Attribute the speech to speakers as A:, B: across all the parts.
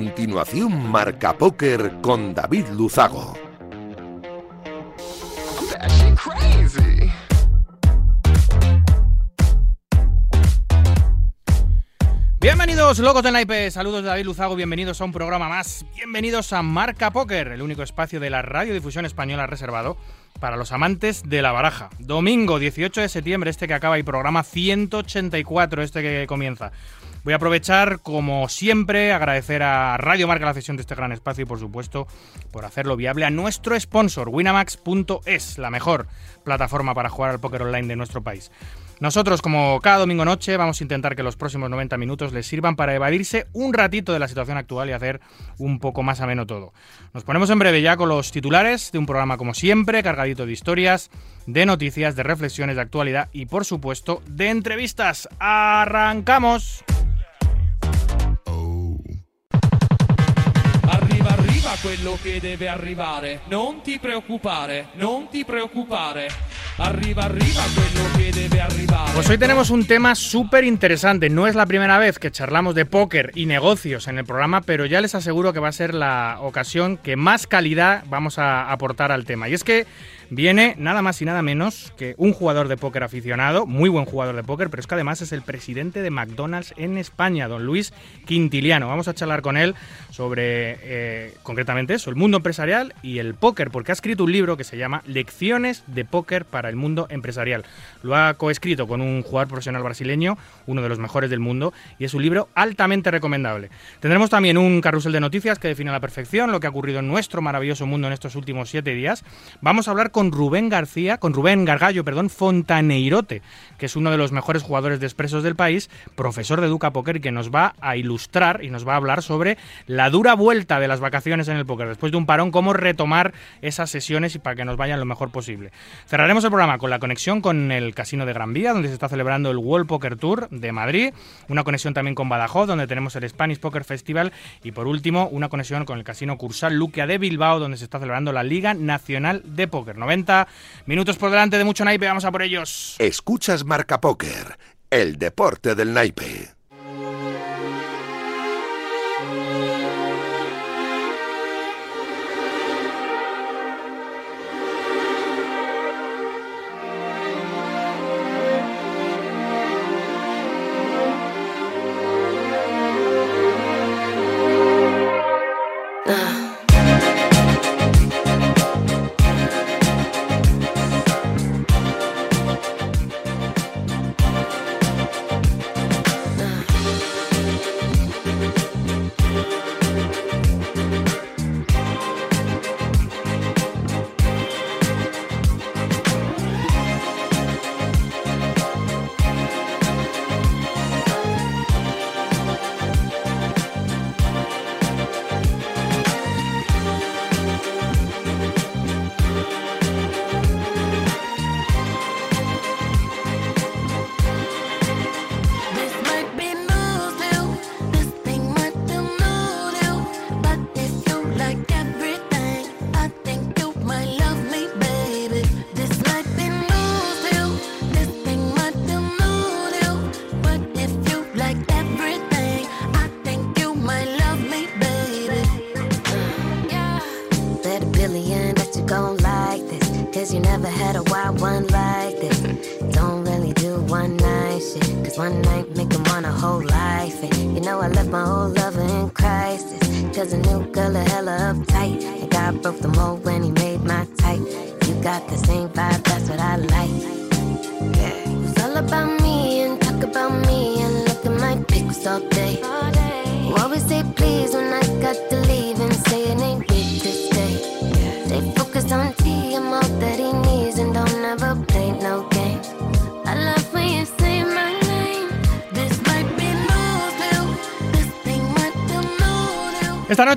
A: continuación Marca Póker con David Luzago.
B: Bienvenidos, locos del naipe. Saludos David Luzago. Bienvenidos a un programa más. Bienvenidos a Marca Póker, el único espacio de la radiodifusión española reservado para los amantes de la baraja. Domingo 18 de septiembre, este que acaba, y programa 184, este que comienza. Voy a aprovechar, como siempre, agradecer a Radio Marca la cesión de este gran espacio y, por supuesto, por hacerlo viable a nuestro sponsor, winamax.es, la mejor plataforma para jugar al póker online de nuestro país. Nosotros, como cada domingo noche, vamos a intentar que los próximos 90 minutos les sirvan para evadirse un ratito de la situación actual y hacer un poco más ameno todo. Nos ponemos en breve ya con los titulares de un programa como siempre, cargadito de historias, de noticias, de reflexiones de actualidad y, por supuesto, de entrevistas. ¡Arrancamos!
C: Quello che deve arrivare. Non ti preoccupare, non ti preoccupare. Arriva, arriva quello que debe arribar.
B: Pues hoy tenemos un tema súper interesante. No es la primera vez que charlamos de póker y negocios en el programa, pero ya les aseguro que va a ser la ocasión que más calidad vamos a aportar al tema. Y es que viene nada más y nada menos que un jugador de póker aficionado, muy buen jugador de póker, pero es que además es el presidente de McDonald's en España, don Luis Quintiliano. Vamos a charlar con él sobre eh, concretamente eso, el mundo empresarial y el póker, porque ha escrito un libro que se llama Lecciones de póker para el mundo empresarial. Lo ha coescrito con un jugador profesional brasileño, uno de los mejores del mundo, y es un libro altamente recomendable. Tendremos también un carrusel de noticias que define a la perfección lo que ha ocurrido en nuestro maravilloso mundo en estos últimos siete días. Vamos a hablar con Rubén García, con Rubén Gargallo, perdón, Fontaneirote, que es uno de los mejores jugadores de expresos del país, profesor de Educa Poker, que nos va a ilustrar y nos va a hablar sobre la dura vuelta de las vacaciones en el póker, después de un parón, cómo retomar esas sesiones y para que nos vayan lo mejor posible. Cerraremos el programa con la conexión con el Casino de Gran Vía, donde se está celebrando el World Poker Tour de Madrid, una conexión también con Badajoz, donde tenemos el Spanish Poker Festival, y por último, una conexión con el Casino Cursal Luquia de Bilbao, donde se está celebrando la Liga Nacional de Póker. 90 minutos por delante de mucho naipe, vamos a por ellos.
A: Escuchas Marca Póker, el deporte del naipe.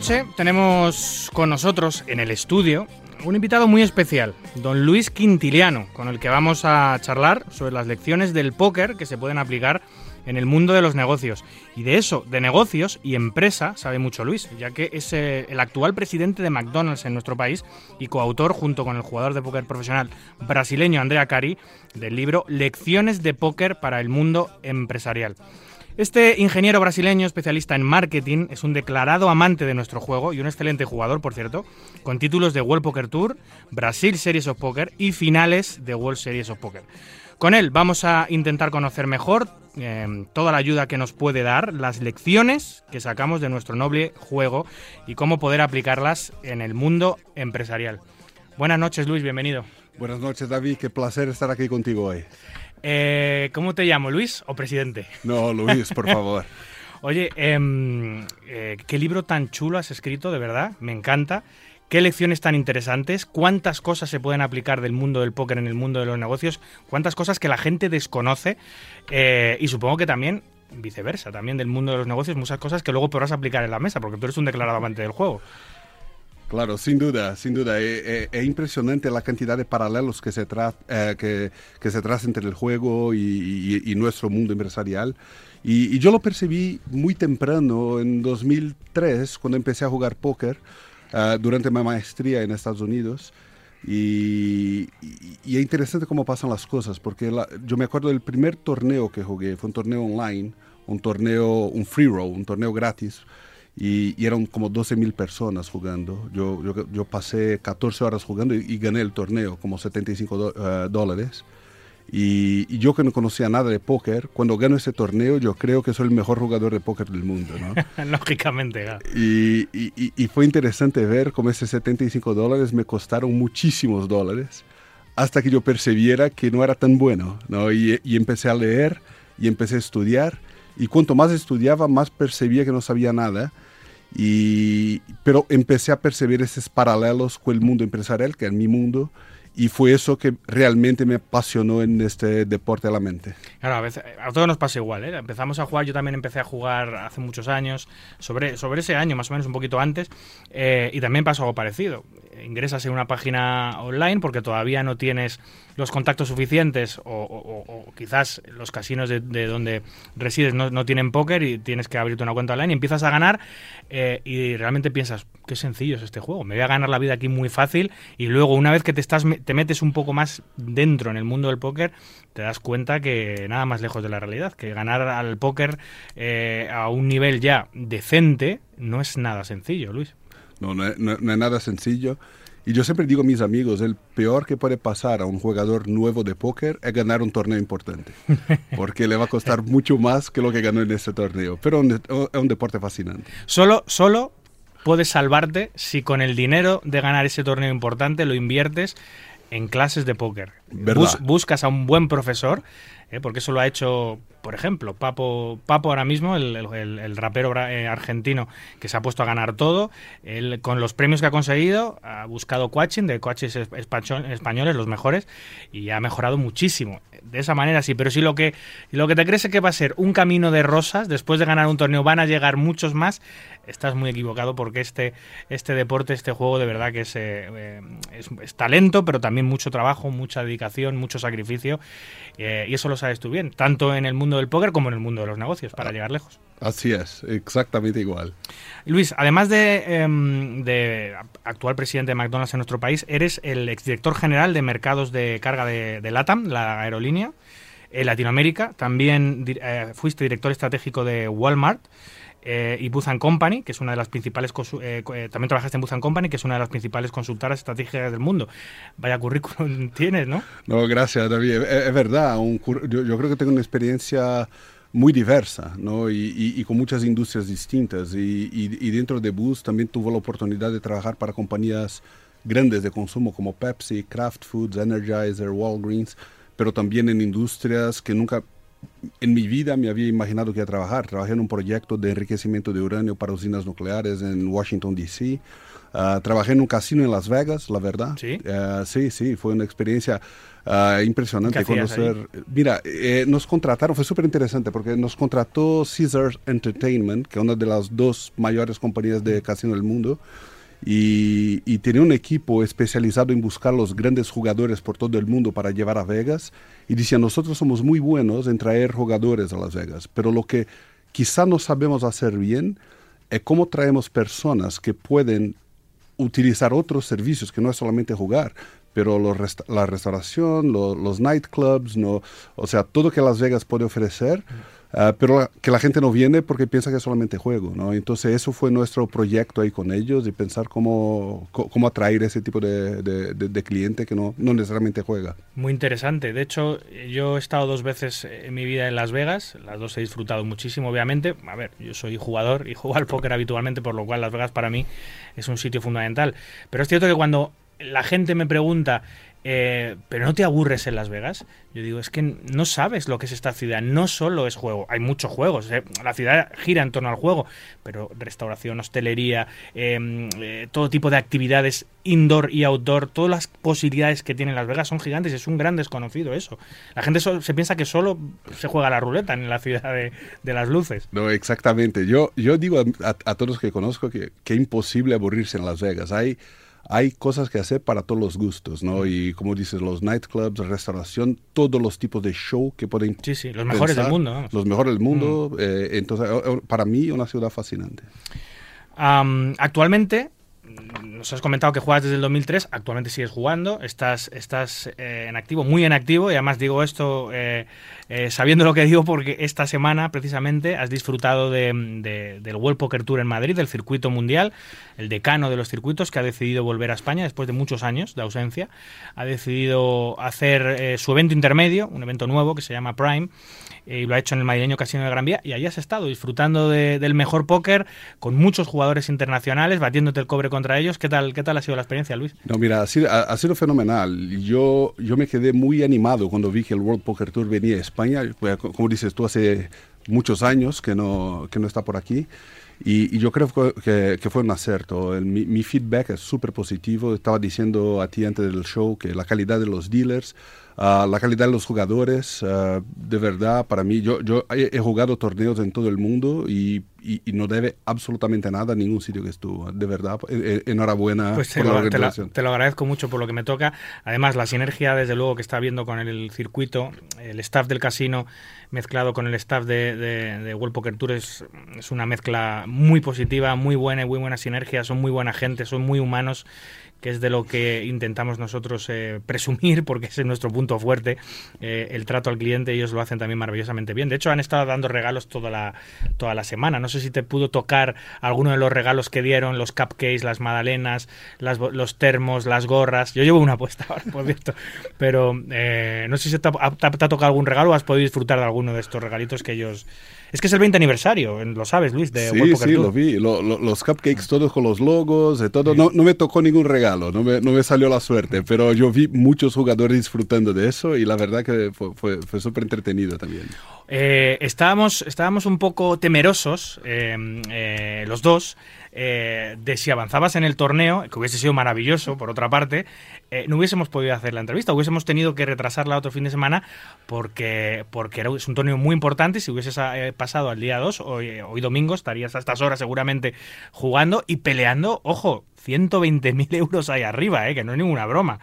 B: Noche tenemos con nosotros en el estudio un invitado muy especial, don Luis Quintiliano, con el que vamos a charlar sobre las lecciones del póker que se pueden aplicar en el mundo de los negocios. Y de eso, de negocios y empresa, sabe mucho Luis, ya que es eh, el actual presidente de McDonald's en nuestro país y coautor, junto con el jugador de póker profesional brasileño Andrea Cari, del libro Lecciones de póker para el mundo empresarial. Este ingeniero brasileño especialista en marketing es un declarado amante de nuestro juego y un excelente jugador, por cierto, con títulos de World Poker Tour, Brasil Series of Poker y finales de World Series of Poker. Con él vamos a intentar conocer mejor eh, toda la ayuda que nos puede dar, las lecciones que sacamos de nuestro noble juego y cómo poder aplicarlas en el mundo empresarial. Buenas noches, Luis, bienvenido.
D: Buenas noches, David, qué placer estar aquí contigo hoy.
B: Eh, ¿Cómo te llamo, Luis o presidente?
D: No, Luis, por favor.
B: Oye, em, eh, qué libro tan chulo has escrito, de verdad, me encanta. Qué lecciones tan interesantes, cuántas cosas se pueden aplicar del mundo del póker en el mundo de los negocios, cuántas cosas que la gente desconoce eh, y supongo que también viceversa, también del mundo de los negocios, muchas cosas que luego podrás aplicar en la mesa, porque tú eres un declarado amante del juego.
D: Claro, sin duda, sin duda. Es, impresionante la cantidad de paralelos que se, tra eh, que, que, entre el juego y, y, y nuestro mundo empresarial. Y, y, yo lo percibí muy temprano, en 2003, cuando empecé a jugar póker uh, durante mi maestría en Estados Unidos. Y, y, es interesante cómo pasan las cosas, porque la, yo me acuerdo del primer torneo que jugué, fue un torneo online, un torneo, un free roll, un torneo gratis y, y eran como 12 mil personas jugando. Yo, yo, yo, pasé 14 horas jugando y, y gané el torneo, como 75 do, uh, dólares. Y, y, yo que no conocía nada de póker, cuando gano ese torneo yo creo que soy el mejor jugador de póker del mundo, ¿no?
B: Lógicamente. ¿no?
D: Y, y, fue interesante ver cómo esos 75 dólares me costaron muchísimos dólares hasta que yo percibiera que no era tan bueno, ¿no? Y, empecé a leer y empecé a estudiar y cuanto más estudiaba más percibía que no sabía nada y, pero empecé a percibir esos paralelos con el mundo empresarial, que es mi mundo, y fue eso que realmente me apasionó en este deporte de la mente.
B: Claro, a, veces, a todos nos pasa igual. ¿eh? Empezamos a jugar, yo también empecé a jugar hace muchos años, sobre, sobre ese año, más o menos un poquito antes, eh, y también pasó algo parecido. Ingresas en una página online porque todavía no tienes los contactos suficientes o, quizás los casinos de, de donde resides no, no, tienen póker y tienes que abrirte una cuenta online y empiezas a ganar eh, y realmente piensas, qué sencillo es este juego, me voy a ganar la vida aquí muy fácil y luego una vez que te, estás, te metes un poco más dentro en el mundo del póker, te das cuenta que nada más lejos de la realidad, que ganar al póker eh, a un nivel ya decente no es nada sencillo, Luis.
D: No, no, no, no es nada sencillo. Y yo siempre digo a mis amigos, el peor que puede pasar a un jugador nuevo de póker es ganar un torneo importante, porque le va a costar mucho más que lo que ganó en este torneo. Pero es un, un, deporte fascinante.
B: Solo, solo puedes salvarte si con el dinero de ganar ese torneo importante lo inviertes en clases de póker. Bus, buscas a un buen profesor, ¿eh? porque eso lo ha hecho por ejemplo, Papo, Papo ahora mismo, el, el, rapero eh, argentino que se ha puesto a ganar todo, él, con los premios que ha conseguido, ha buscado coaching de coaches españoles, los mejores, y ha mejorado muchísimo. De esa manera sí, pero si lo que, lo que te crees es que va a ser un camino de rosas, después de ganar un torneo van a llegar muchos más, estás muy equivocado porque este, este deporte, este juego de verdad que es, eh, es, es talento, pero también mucho trabajo, mucha dedicación, mucho sacrificio, eh, y eso lo sabes tú bien, tanto en el mundo del póker como en el mundo de los negocios, para llegar lejos.
D: Así es, exactamente igual.
B: Luis, además de, eh, de, actual presidente de McDonald's en nuestro país, eres el exdirector general de mercados de carga de, de LATAM, la aerolínea, en Latinoamérica. También eh, fuiste director estratégico de Walmart. Eh, y Booth Company, que es una de las principales, eh, también trabajaste en Booth Company, que es una de las principales consultoras estratégicas del mundo. Vaya currículum tienes, ¿no?
D: No, gracias, David. Es, es verdad, un, yo, yo, creo que tengo una experiencia muy diversa, ¿no? Y, y, y con muchas industrias distintas. Y, y, dentro de Booth también tuve la oportunidad de trabajar para compañías grandes de consumo como Pepsi, Kraft Foods, Energizer, Walgreens, pero también en industrias que nunca en mi vida me había imaginado que iba a trabajar. Trabajé en un proyecto de enriquecimiento de uranio para usinas nucleares en Washington, D.C. Uh, trabajé en un casino en Las Vegas, la verdad.
B: Sí,
D: uh, sí, sí, fue una experiencia uh, impresionante conocer. Ahí? Mira, eh, nos contrataron, fue súper interesante porque nos contrató Caesars Entertainment, que es una de las dos mayores compañías de casino del mundo. Y, y, un equipo especializado en buscar los grandes jugadores por todo el mundo para llevar a Vegas. Y decía nosotros somos muy buenos en traer jugadores a Las Vegas, pero lo que quizá no sabemos hacer bien es cómo traemos personas que pueden utilizar otros servicios que no es solamente jugar, pero la restauración, los nightclubs, o sea, todo que Las Vegas puede ofrecer, ah, pero que la gente no viene porque piensa que es solamente juego, ¿no? Entonces eso fue nuestro proyecto ahí con ellos y pensar cómo, cómo atraer ese tipo de, de, cliente que no, no, necesariamente juega.
B: Muy interesante. De hecho, yo he estado dos veces en mi vida en Las Vegas, las dos he disfrutado muchísimo, obviamente. A ver, yo soy jugador y juego al póker habitualmente, por lo cual Las Vegas para mí es un sitio fundamental. Pero es cierto que cuando la gente me pregunta, eh, ¿pero no te aburres en Las Vegas? Yo digo, es que no sabes lo que es esta ciudad, no solo es juego, hay muchos juegos, eh, la ciudad gira en torno al juego, pero restauración, hostelería, em, eh, todo tipo de actividades indoor y outdoor, todas las posibilidades que tiene Las Vegas son gigantes, es un gran desconocido eso. La gente se piensa que solo se juega la ruleta en la ciudad de, las luces.
D: No, exactamente. Yo, yo digo a, a todos que conozco que, que imposible aburrirse en Las Vegas. Hay hay cosas que hacer para todos los gustos, ¿no? Y como dices, los nightclubs, restauración, todos los tipos de show que pueden
B: Sí, sí, los mejores del mundo.
D: Los mejores del mundo. Mm. Eh, entonces, para mí, una ciudad fascinante.
B: actualmente, nos has comentado que juegas desde el 2003, actualmente sigues jugando, estás, estás eh, en activo, muy en activo, y además digo esto eh, eh, sabiendo lo que digo porque esta semana precisamente has disfrutado de, del World Poker Tour en Madrid, del circuito mundial, el decano de los circuitos que ha decidido volver a España después de muchos años de ausencia, ha decidido hacer su evento intermedio, un evento nuevo que se llama Prime, y lo ha hecho en el madrileño Casino de Gran Vía, y allí has estado disfrutando del mejor póker con muchos jugadores internacionales, batiéndote el cobre contra ellos. ¿Qué tal, qué tal ha sido la experiencia, Luis?
D: No, mira, ha sido, fenomenal. Yo, yo me quedé muy animado cuando vi que el World Poker Tour venía a España. Como dices tú, hace muchos años que no, que no está por aquí. Y, yo creo que, fue un acierto. mi, feedback es súper positivo. Estaba diciendo a ti antes del show que la calidad de los dealers Ah, la calidad de los jugadores, ah, de verdad, para mí, yo, yo he, jugado torneos en todo el mundo y, y, no debe absolutamente nada a ningún sitio que estuvo. De verdad, e, e, enhorabuena
B: pues por la organización. Te lo, agradezco mucho por lo que me toca. Además, la sinergia, desde luego, que está viendo con el circuito, el staff del casino mezclado con el staff de, de, World Poker Tour es, es una mezcla muy positiva, muy buena y muy buena sinergia. Son muy buena gente, son muy humanos que es de lo que intentamos nosotros eh, presumir, porque ese es nuestro punto fuerte, eh, el trato al cliente, ellos lo hacen también maravillosamente bien. De hecho, han estado dando regalos toda la, toda la semana. No sé si te pudo tocar alguno de los regalos que dieron, los cupcakes, las magdalenas, las, los termos, las gorras. Yo llevo una puesta ahora, por cierto, pero eh, no sé si te ha, te ha, tocado algún regalo o has podido disfrutar de alguno de estos regalitos que ellos es que es el 20 aniversario, lo sabes, Luis, de
D: Sí, sí, lo vi. los cupcakes todos con los logos, de todo. No, no, me tocó ningún regalo, no me, no me, salió la suerte, pero yo vi muchos jugadores disfrutando de eso y la verdad que fue, fue, fue súper entretenido también.
B: Eh, estábamos, estábamos un poco temerosos, eh, eh, los dos, de si avanzabas en el torneo, que hubiese sido maravilloso, por otra parte, no hubiésemos podido hacer la entrevista, hubiésemos tenido que retrasarla otro fin de semana porque, porque era, es un torneo muy importante. Si hubieses pasado al día 2, hoy, hoy domingo, estarías a estas horas seguramente jugando y peleando, ojo, 120.000 euros ahí arriba, que no es ninguna broma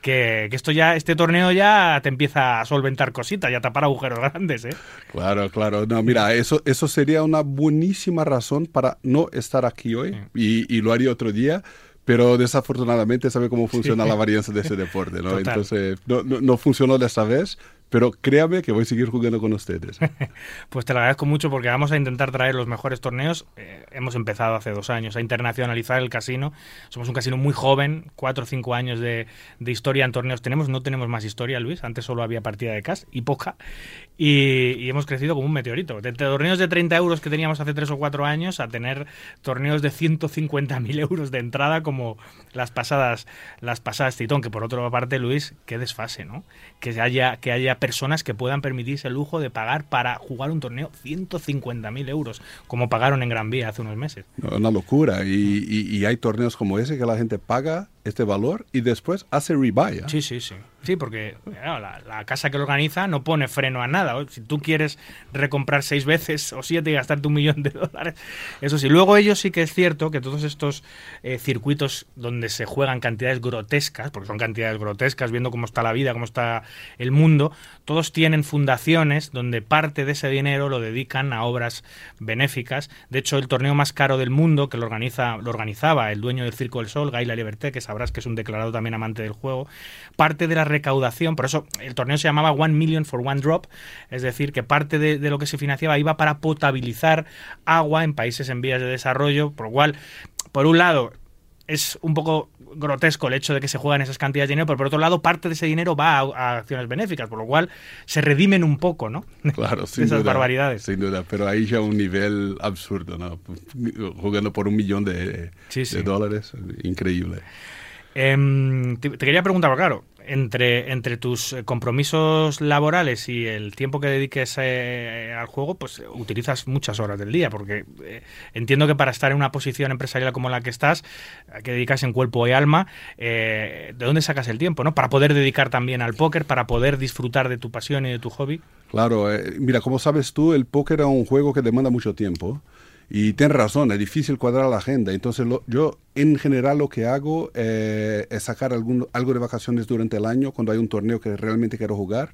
B: que, esto ya, este torneo ya te empieza a solventar cositas y a tapar agujeros grandes, ¿eh?
D: Claro, claro. No, mira, eso, eso sería una buenísima razón para no estar aquí hoy y, y lo haría otro día pero desafortunadamente sabe cómo funciona la varianza de ese deporte, ¿no? Entonces, no, no, no, funcionó de esta vez, pero créame que voy a seguir jugando con ustedes.
B: pues te lo agradezco mucho porque vamos a intentar traer los mejores torneos. Eh, hemos empezado hace dos años a internacionalizar el casino. Somos un casino muy joven, cuatro o cinco años de, historia en torneos tenemos. No tenemos más historia, Luis. Antes solo había partida de cash y poca. Y, hemos crecido como un meteorito. De, torneos de 30 euros que teníamos hace tres o cuatro años a tener torneos de 150.000 euros de entrada como las pasadas, las pasadas Titón. Que por otra parte, Luis, qué desfase, ¿no? Que haya, que haya personas que puedan permitirse el lujo de pagar para jugar un torneo 150.000 euros, como pagaron en Gran Vía hace unos meses.
D: Una locura. Y, hay torneos como ese que la gente paga este valor y después hace rebuy.
B: Sí, sí, sí. Sí, porque la, casa que lo organiza no pone freno a nada. Si tú quieres recomprar seis veces o siete y gastarte un millón de dólares, eso sí. Luego ellos sí que es cierto que todos estos eh, circuitos donde se juegan cantidades grotescas, porque son cantidades grotescas, viendo cómo está la vida, cómo está el mundo, todos tienen fundaciones donde parte de ese dinero lo dedican a obras benéficas. De hecho, el torneo más caro del mundo, que lo, organiza, lo organizaba el dueño del Circo del Sol, Gaila Liberté, que sabrás que es un declarado también amante del juego, parte de la recaudación, por eso el torneo se llamaba One Million for One Drop, es decir, que parte de, lo que se financiaba iba para potabilizar agua en países en vías de desarrollo, por lo cual, por un lado, es un poco grotesco el hecho de que se juegan esas cantidades de dinero, pero por otro lado, parte de ese dinero va a, acciones benéficas, por lo cual se redimen un poco, ¿no?
D: Claro, sin
B: esas barbaridades.
D: Sin duda, pero ahí ya un nivel absurdo, ¿no? Jugando por un millón de, de dólares, increíble.
B: Em, te, quería preguntar, claro, entre, entre tus eh, compromisos laborales y el tiempo que dediques eh, al juego, pues utilizas muchas horas del día, porque eh, entiendo que para estar en una posición empresarial como la que estás, que dedicas en cuerpo y alma, ¿de dónde sacas el tiempo? ¿no? Para poder dedicar también al póker, para poder disfrutar de tu pasión y de tu hobby.
D: Claro, mira, como sabes tú, el póker es un juego que demanda mucho tiempo. Y tienes razón, es difícil cuadrar la agenda. Entonces, yo en general lo que hago eh, es sacar algún, algo de vacaciones durante el año cuando hay un torneo que realmente quiero jugar.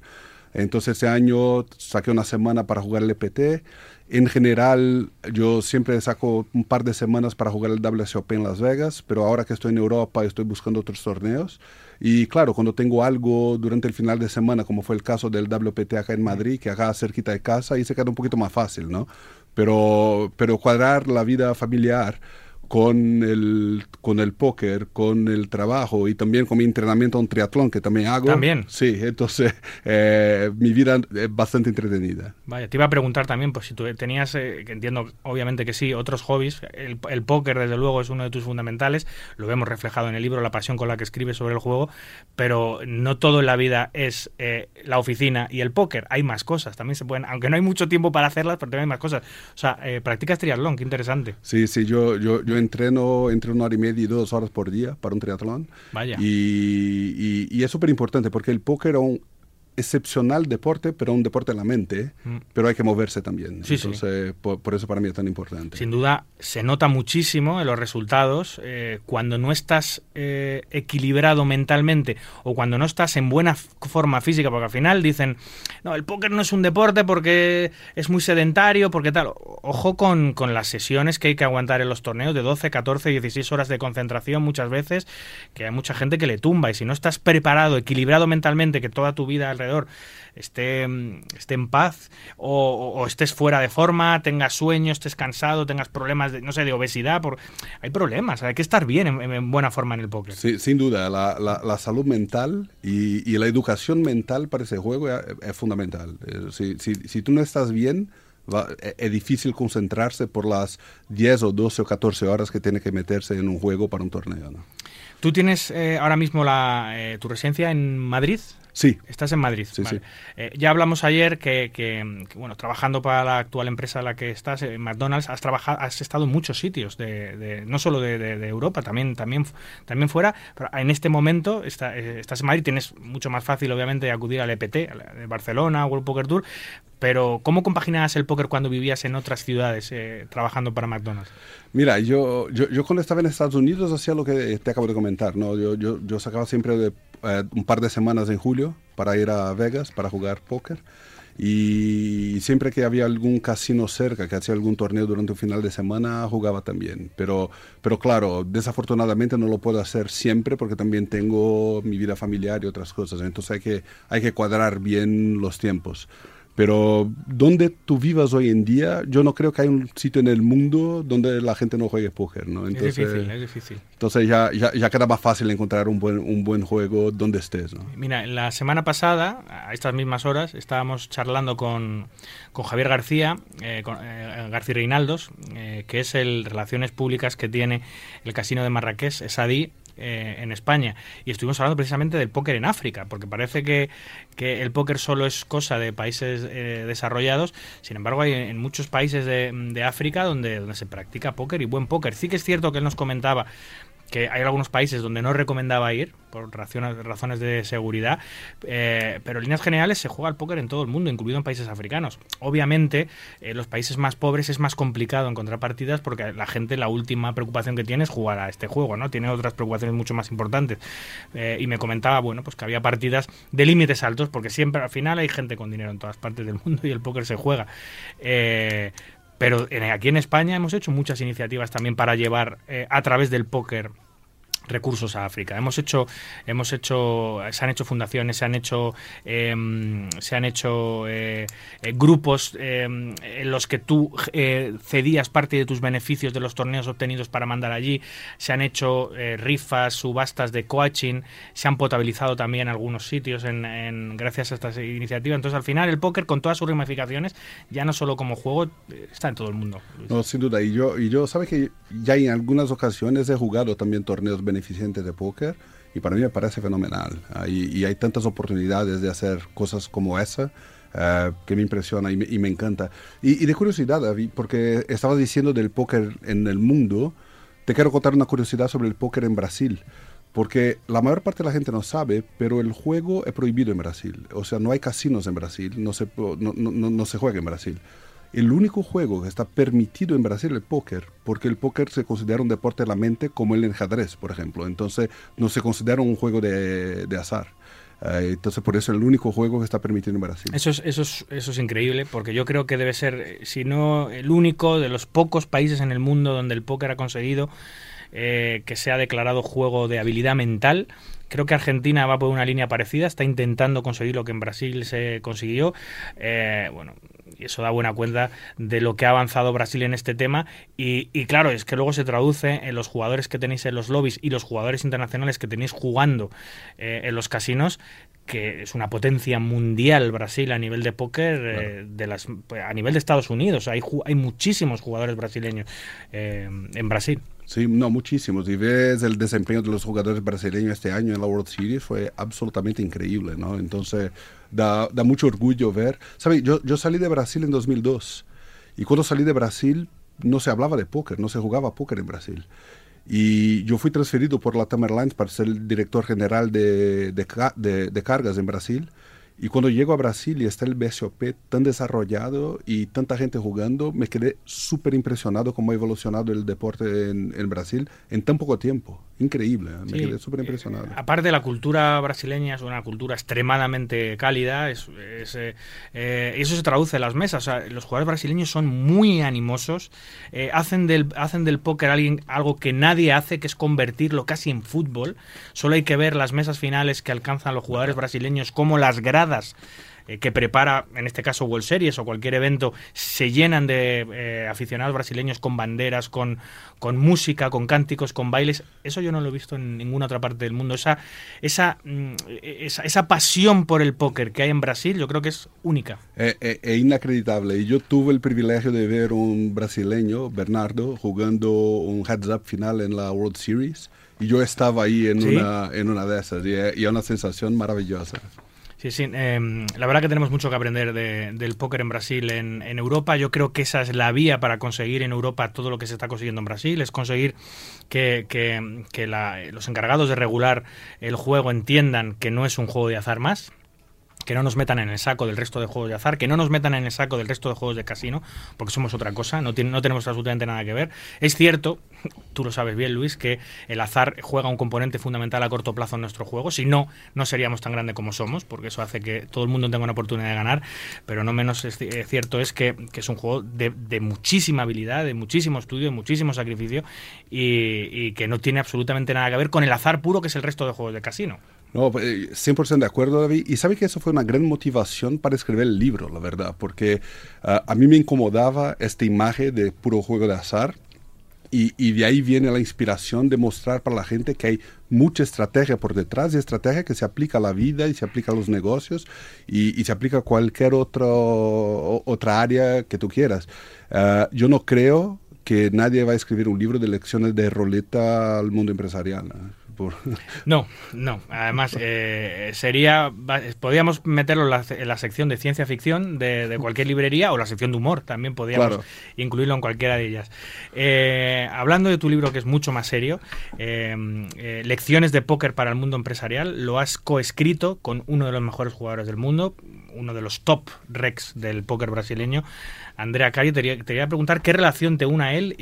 D: Entonces, este año saqué una semana para jugar el EPT. En general, yo siempre saco un par de semanas para jugar el WSOP en Las Vegas, pero ahora que estoy en Europa estoy buscando otros torneos. Y claro, cuando tengo algo durante el final de semana, como fue el caso del WPT acá en Madrid, que acá cerquita de casa, ahí se queda un poquito más fácil, ¿no? Pero, pero cuadrar la vida familiar con el, con el póker, con el trabajo y también con mi entrenamiento en triatlón que también hago.
B: También.
D: Sí, entonces eh, mi vida es bastante entretenida.
B: Vaya, te iba a preguntar también, pues si tú tenías, eh, que entiendo obviamente que sí, otros hobbies, el, el, póker desde luego es uno de tus fundamentales, lo vemos reflejado en el libro, la pasión con la que escribes sobre el juego, pero no todo en la vida es eh, la oficina y el póker, hay más cosas, también se pueden, aunque no hay mucho tiempo para hacerlas, pero también hay más cosas. O sea, practicas triatlón, qué interesante.
D: Sí, sí, yo, yo, yo entreno entre una hora y media y dos horas por día para un triatlón.
B: Vaya.
D: Y, y, es súper importante porque el póker excepcional deporte, pero un deporte en la mente, mm. pero hay que moverse también.
B: Sí,
D: Entonces, Por, eso para mí es tan importante.
B: Sin duda, se nota muchísimo en los resultados eh, cuando no estás eh, equilibrado mentalmente o cuando no estás en buena forma física, porque al final dicen, no, el póker no es un deporte porque es muy sedentario, porque tal. Ojo con, con las sesiones que hay que aguantar en los torneos de 12, 14, 16 horas de concentración muchas veces, que hay mucha gente que le tumba y si no estás preparado, equilibrado mentalmente, que toda tu vida alrededor esté, esté en paz o, estés fuera de forma, tengas sueño, estés cansado, tengas problemas de, no sé, de obesidad. Por... Hay problemas, hay que estar bien en, buena forma en el póker.
D: Sí, sin duda, la, la, salud mental y, y, la educación mental para ese juego es, fundamental. Eh, si, si, si, tú no estás bien, e, es difícil concentrarse por las 10 o 12 o 14 horas que tiene que meterse en un juego para un torneo. ¿no?
B: ¿Tú tienes eh, ahora mismo la, eh, tu residencia en Madrid?
D: Sí.
B: Estás en Madrid.
D: Sí, sí.
B: Eh, ya hablamos ayer que, bueno, trabajando para la actual empresa en la que estás, en McDonald's, has trabajado, has estado en muchos sitios, de, no solo de, Europa, también, también, también fuera. Pero en este momento está, estás en Madrid, tienes mucho más fácil, obviamente, acudir al EPT, de Barcelona, World Poker Tour. Pero, ¿cómo compaginabas el póker cuando vivías en otras ciudades trabajando para McDonald's?
D: Mira, yo, yo, yo, cuando estaba en Estados Unidos hacía lo que te acabo de comentar, ¿no? Yo, yo, yo sacaba siempre de, eh, un par de semanas en julio para ir a Vegas para jugar póker. Y siempre que había algún casino cerca que hacía algún torneo durante un final de semana, jugaba también. Pero, pero claro, desafortunadamente no lo puedo hacer siempre porque también tengo mi vida familiar y otras cosas. Entonces hay que, hay que cuadrar bien los tiempos. Pero donde tú vivas hoy en día, yo no creo que hay un sitio en el mundo donde la gente no juegue póker, ¿no?
B: Entonces, es difícil, es difícil.
D: Entonces ya, ya, ya, queda más fácil encontrar un buen, un buen juego donde estés, ¿no?
B: Mira, la semana pasada, a estas mismas horas, estábamos charlando con, con Javier García, eh, eh, García Reinaldos, eh, que es el Relaciones Públicas que tiene el Casino de Marrakech, SADI, eh, en España. Y estuvimos hablando precisamente del póker en África, porque parece que, que el póker solo es cosa de países eh, desarrollados. Sin embargo, hay en muchos países de, de África donde, donde se practica póker y buen póker. Sí que es cierto que él nos comentaba que hay algunos países donde no recomendaba ir por razones, de seguridad, eh, pero en líneas generales se juega al póker en todo el mundo, incluido en países africanos. Obviamente, en los países más pobres es más complicado encontrar partidas porque la gente la última preocupación que tiene es jugar a este juego, ¿no? Tiene otras preocupaciones mucho más importantes. Eh, y me comentaba, bueno, pues que había partidas de límites altos porque siempre al final hay gente con dinero en todas partes del mundo y el póker se juega. Eh, pero aquí en España hemos hecho muchas iniciativas también para llevar a través del póker recursos a África. Hemos hecho, hemos hecho, se han hecho fundaciones, se han hecho, em, se han hecho eh, eh, grupos em, en los que tú eh, cedías parte de tus beneficios de los torneos obtenidos para mandar allí. Se han hecho rifas, subastas de coaching, se han potabilizado también algunos sitios en, gracias a estas iniciativas. Entonces, al final, el póker con todas sus ramificaciones, ya no solo como juego, está en todo el mundo.
D: No, sin duda. Y yo, y yo, sabes que ya en algunas ocasiones he jugado también torneos de póker y para mí me parece fenomenal. y hay tantas oportunidades de hacer cosas como esa eh, que me impresiona y me, encanta. Y, de curiosidad, porque estaba diciendo del póker en el mundo, te quiero contar una curiosidad sobre el póker en Brasil. Porque la mayor parte de la gente no sabe, pero el juego es prohibido en Brasil. O sea, no hay casinos en Brasil, no se, no, no, no se juega en Brasil el único juego que está permitido en Brasil es el póker, porque el póker se considera un deporte de la mente como el ajedrez, por ejemplo. Entonces no se considera un juego de, azar. Eh, entonces, por eso es el único juego que está permitido en Brasil.
B: Eso es, eso, es, increíble, porque yo creo que debe ser, eh, si no el único de los pocos países en el mundo donde el póker ha conseguido eh, que se ha declarado juego de habilidad mental. Creo que Argentina va por una línea parecida, está intentando conseguir lo que en Brasil se consiguió. bueno, y eso da buena cuenta de lo que ha avanzado Brasil en este tema. Y, claro, es que luego se traduce en los jugadores que tenéis en los lobbies y los jugadores internacionales que tenéis jugando eh, en los casinos, que es una potencia mundial Brasil a nivel de póker, eh, de las, a nivel de Estados Unidos. Hay, hay muchísimos jugadores brasileños eh, en Brasil.
D: Sí, no, muchísimos. Y ves el desempeño de los jugadores brasileños este año en la World Series, fue absolutamente increíble, ¿no? Entonces, da, da mucho orgullo ver. ¿Sabes? Yo, yo salí de Brasil en 2002. Y cuando salí de Brasil, no se hablaba de póker, no se jugaba póker en Brasil. Y yo fui transferido por la Tamerlines para ser director general de, de, de cargas en Brasil. Y cuando llego a Brasil y está el BSOP tan desarrollado y tanta gente jugando, me quedé súper impresionado cómo ha evolucionado el deporte en, en, Brasil en tan poco tiempo. Increíble, ¿eh? me quedé súper impresionado. Eh,
B: aparte, la cultura brasileña es una cultura extremadamente cálida, es, eh, eso se traduce en las mesas. los jugadores brasileños son muy animosos, hacen, del, hacen del póker alguien, algo que nadie hace, que es convertirlo casi en fútbol. Solo hay que ver las mesas finales que alcanzan los jugadores brasileños, como las gradas eh, que prepara, en este caso World Series o cualquier evento, se llenan de eh, aficionados brasileños con banderas, con, con música, con cánticos, con bailes. Eso yo no lo he visto en ninguna otra parte del mundo. Esa, esa, mm, esa, esa pasión por el póker que hay en Brasil, yo creo que es única.
D: Es, inacreditable. Y yo tuve el privilegio de ver un brasileño, Bernardo, jugando un heads up final en la World Series. Y yo estaba ahí en, una, en una de esas. Y es una sensación maravillosa.
B: Sí, sí. Em, la verdad que tenemos mucho que aprender del póker en Brasil, en, Europa. Yo creo que esa es la vía para conseguir en Europa todo lo que se está consiguiendo en Brasil. Es conseguir que, que, los encargados de regular el juego entiendan que no es un juego de azar más, que no nos metan en el saco del resto de juegos de azar, que no nos metan en el saco del resto de juegos de casino, porque somos otra cosa, no, no tenemos absolutamente nada que ver. Es cierto, tú lo sabes bien, Luis, que el azar juega un componente fundamental a corto plazo en nuestro juego. Si no, no seríamos tan grandes como somos, porque eso hace que todo el mundo tenga una oportunidad de ganar, pero no menos es, cierto es que, es un juego de, muchísima habilidad, de muchísimo estudio, de muchísimo sacrificio y, y que no tiene absolutamente nada que ver con el azar puro que es el resto de juegos de casino.
D: No, 100% eh, de acuerdo, David. Y sabe que eso fue una gran motivación para escribir el libro, la verdad, porque ah, a mí me incomodaba esta imagen de puro juego de azar. Y, y, de ahí viene la inspiración de mostrar para la gente que hay mucha estrategia por detrás y estrategia que se aplica a la vida y se aplica a los negocios y, y se aplica a cualquier otro, otra área que tú quieras. Ah, yo no creo que nadie va a escribir un libro de lecciones de roleta al mundo empresarial Por...
B: No, no. Además, eh, sería. Podríamos meterlo en la, en la, sección de ciencia ficción de, de, cualquier librería o la sección de humor, también podríamos claro. incluirlo en cualquiera de ellas. Eh, hablando de tu libro, que es mucho más serio, eh, Lecciones de póker para el mundo empresarial, lo has coescrito con uno de los mejores jugadores del mundo, uno de los top rex del póker brasileño, Andrea Cari. Te, te quería preguntar qué relación te une a él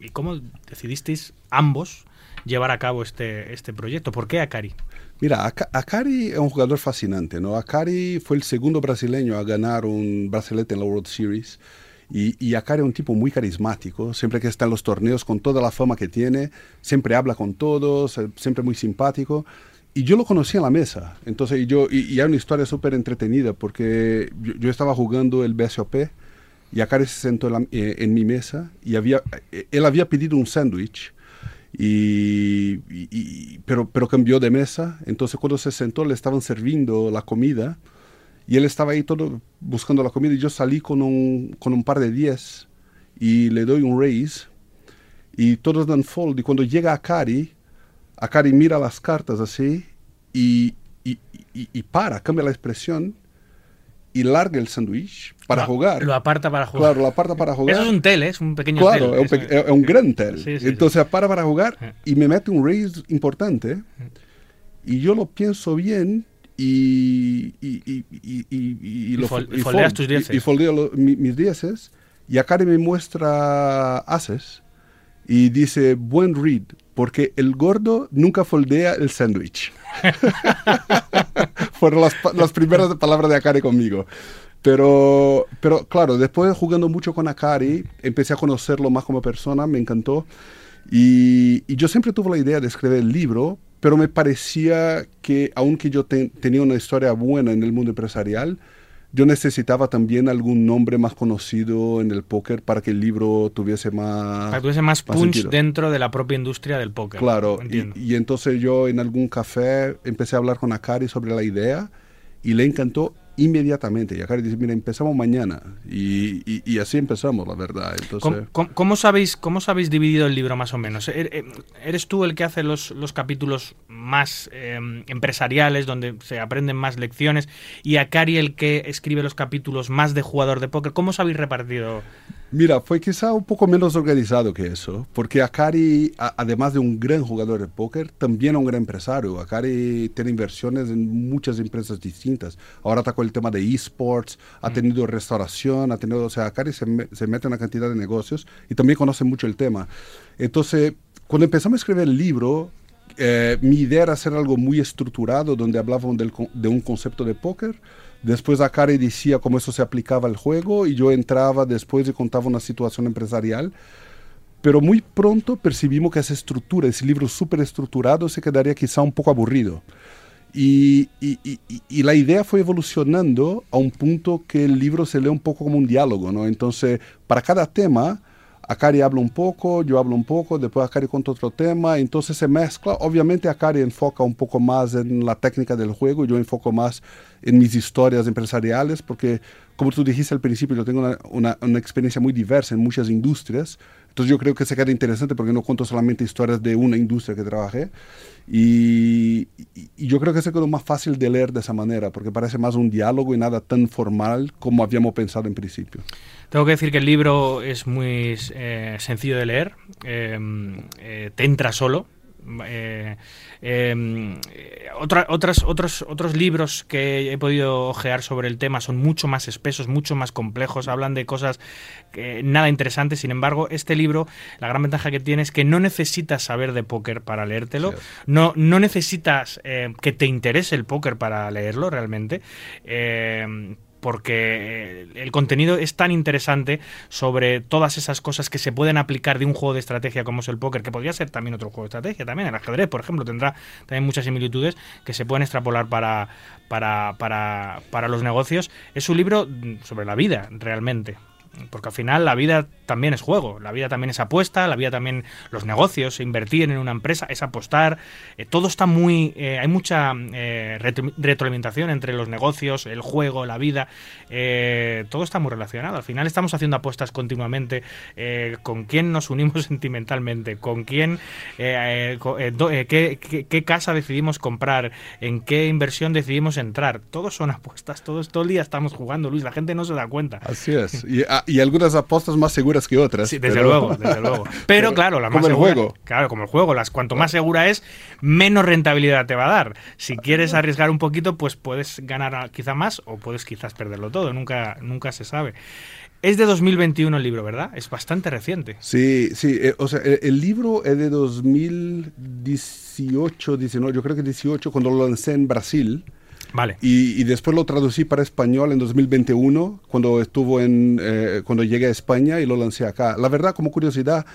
B: y cómo decidisteis ambos llevar a cabo este, este proyecto. ¿Por qué Akari?
D: Mira, Akari es un jugador fascinante, ¿no? Akari fue el segundo brasileño a ganar un bracelete en la World Series. Y, y Akari es un tipo muy carismático, siempre que está en los torneos con toda la fama que tiene, siempre habla con todos, eh, siempre muy simpático. Y yo lo conocí en la mesa, entonces yo, y, y hay una historia súper entretenida porque yo, yo, estaba jugando el BSOP y Akari se sentó en, la, eh, en mi mesa y había, eh, él había pedido un sándwich y, pero, pero cambió de mesa. Entonces cuando se sentó le estaban sirviendo la comida y él estaba ahí todo buscando la comida y yo salí con un, con un par de 10 y le doy un raise y todos dan fold y cuando llega Akari, Akari mira las cartas así y, y para, cambia la expresión y larga el sándwich para
B: lo,
D: jugar.
B: Lo aparta para jugar.
D: Claro, lo aparta para jugar.
B: Eso es un tel, ¿eh? es un pequeño
D: claro,
B: tel.
D: es un, es un gran tel. Sí, sí, Entonces sí. para para jugar y me mete un raise importante y yo lo pienso bien y, y, y, y, y, lo,
B: fol, y foldeas tus dieces.
D: Y, foldeo lo, mi, mis dieces y Akari me muestra haces y dice, buen read, porque el gordo nunca foldea el sándwich. Fueron las, las, primeras palabras de Akari conmigo. Pero, pero claro, después jugando mucho con Akari, empecé a conocerlo más como persona, me encantó. Y, yo siempre tuve la idea de escribir el libro, pero me parecía que aunque yo te, tenía una historia buena en el mundo empresarial, yo necesitaba también algún nombre más conocido en el póker para que el libro tuviese más...
B: Para que tuviese más, más punch sentido. dentro de la propia industria del póker.
D: Claro, y, y, entonces yo en algún café empecé a hablar con Akari sobre la idea y le encantó inmediatamente. Y Akari dice, mira, empezamos mañana. Y, así empezamos, la verdad. Entonces...
B: ¿Cómo, cómo, cómo sabéis, ¿Cómo sabéis dividido el libro más o menos? ¿Er, er, ¿Eres tú el que hace los, los capítulos más eh, empresariales, donde se aprenden más lecciones, y Akari el que escribe los capítulos más de jugador de póker? ¿Cómo os habéis repartido?
D: Mira, fue quizá un poco menos organizado que eso, porque Akari, a, además de un gran jugador de póker, también es un gran empresario. Akari tiene inversiones en muchas empresas distintas. Ahora está con el tema de esports, ha mm. tenido restauración, ha tenido, o sea, Akari se, me, se mete en una cantidad de negocios y también conoce mucho el tema. Entonces, cuando empezamos a escribir el libro, eh, mi idea era hacer algo muy estructurado, donde hablaban del, de un concepto de póker. Después Akari decía cómo eso se aplicaba al juego y yo entraba después y contaba una situación empresarial. Pero muy pronto percibimos que esa estructura, ese libro súper estructurado, se quedaría quizá un poco aburrido. Y, y, la idea fue evolucionando a un punto que el libro se lee un poco como un diálogo, ¿no? Entonces, para cada tema, Akari habla un poco, yo hablo un poco, después Akari cuenta otro tema, entonces se mezcla. Obviamente Akari enfoca un poco más en la técnica del juego, yo enfoco más en mis historias empresariales, porque como tú dijiste al principio, yo tengo una, una, una experiencia muy diversa en muchas industrias, entonces yo creo que se queda interesante porque no cuento solamente historias de una industria que trabajé. Y, y, yo creo que se quedó más fácil de leer de esa manera, porque parece más un diálogo y nada tan formal como habíamos pensado en principio.
B: Tengo que decir que el libro es muy eh, sencillo de leer, eh, eh, te entra solo. Eh, eh, otra, otras, otros, otros libros que he podido ojear sobre el tema son mucho más espesos, mucho más complejos, hablan de cosas que, nada interesantes. Sin embargo, este libro, la gran ventaja que tiene es que no necesitas saber de póker para leértelo, sí. no, no necesitas eh, que te interese el póker para leerlo realmente porque el contenido es tan interesante sobre todas esas cosas que se pueden aplicar de un juego de estrategia como es el póker, que podría ser también otro juego de estrategia, también el ajedrez, por ejemplo, tendrá también muchas similitudes que se pueden extrapolar para, para, para, para los negocios. Es un libro sobre la vida, realmente. Porque al final la vida también es juego, la vida también es apuesta, la vida también los negocios, invertir en una empresa es apostar, eh, todo está muy, eh, hay mucha eh, retroalimentación entre los negocios, el juego, la vida, todo está muy relacionado. Al final estamos haciendo apuestas continuamente con quién nos unimos sentimentalmente, con quién, qué, qué, casa decidimos comprar, en qué inversión decidimos entrar. Todos son apuestas, todos, todo el día estamos jugando, Luis, la gente no se da cuenta.
D: Así es. Y, ah, y algunas apuestas más seguras que otras.
B: Sí, desde luego, desde luego. Pero, claro, la más
D: como el juego.
B: Claro, como el juego. Las, cuanto más segura es, menos rentabilidad te va a dar. Si quieres arriesgar un poquito, pues puedes ganar quizá más o puedes quizás perderlo todo. Nunca, nunca se sabe. Es de 2021 el libro, ¿verdad? Es bastante reciente.
D: Sí, sí. Eh, o sea, el, libro es de 2018, 19, yo creo que 18, cuando lo lancé en Brasil.
B: Vale.
D: Y, después lo traducí para español en 2021, cuando estuvo en, eh, cuando llegué a España y lo lancé acá. La verdad, como curiosidad,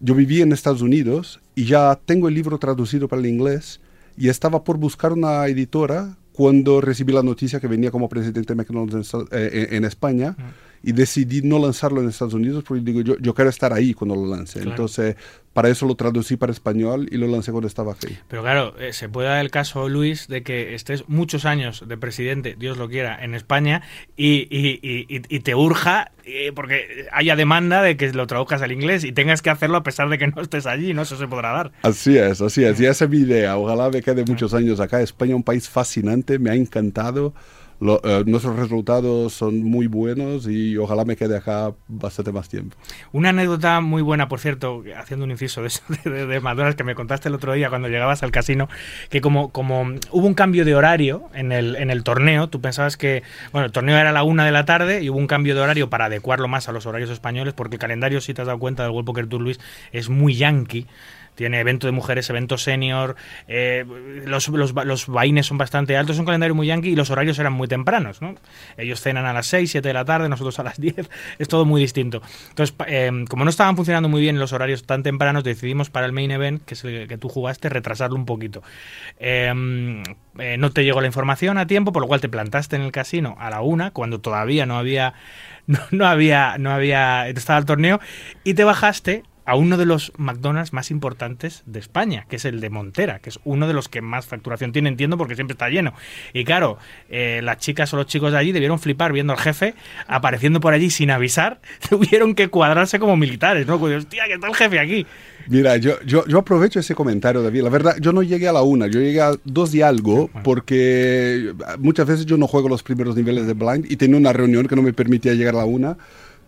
D: yo viví en Estados Unidos y ya tengo el libro traducido para el inglés y estaba por buscar una editora cuando recibí la noticia que venía como presidente de McDonald's en, eh, España y decidí no lanzarlo en Estados Unidos porque digo, yo, yo quiero estar ahí cuando lo lance. Entonces, para eso lo traducí para español y lo lancé cuando estaba aquí.
B: Pero claro, eh, se puede dar el caso, Luis, de que estés muchos años de presidente, Dios lo quiera, en España y, y, y, te urja eh, porque haya demanda de que lo traduzcas al inglés y tengas que hacerlo a pesar de que no estés allí, ¿no? Eso se podrá dar.
D: Así es, así es. Y esa es mi idea. Ojalá me quede muchos años acá. España, un país fascinante, me ha encantado. Eh, nuestros resultados son muy buenos y ojalá me quede acá bastante más tiempo.
B: Una anécdota muy buena, por cierto, haciendo un inciso de, de, de, McDonald's que me contaste el otro día cuando llegabas al casino, que como, como hubo un cambio de horario en el, en el torneo, tú pensabas que, bueno, el torneo era a la una de la tarde y hubo un cambio de horario para adecuarlo más a los horarios españoles, porque el calendario, si te has dado cuenta del World Poker Tour, Luis, es muy yankee tiene evento de mujeres, evento senior, eh, los, los, vaines son bastante altos, es un calendario muy yankee y los horarios eran muy tempranos, ¿no? Ellos cenan a las 6, 7 de la tarde, nosotros a las 10, es todo muy distinto. Entonces, eh, como no estaban funcionando muy bien los horarios tan tempranos, decidimos para el main event, que es el que tú jugaste, retrasarlo un poquito. Eh, no te llegó la información a tiempo, por lo cual te plantaste en el casino a la una, cuando todavía no había no, no, había, no había, estaba el torneo, y te bajaste a uno de los McDonald's más importantes de España, que es el de Montera, que es uno de los que más facturación tiene, entiendo, porque siempre está lleno. Y claro, eh, las chicas o los chicos de allí debieron flipar viendo al jefe apareciendo por allí sin avisar, tuvieron que cuadrarse como militares, ¿no? Pues, hostia, ¿qué está el jefe aquí?
D: Mira, yo, yo, yo, aprovecho ese comentario, David. La verdad, yo no llegué a la una, yo llegué a dos y algo, porque muchas veces yo no juego los primeros niveles de blind y tenía una reunión que no me permitía llegar a la una.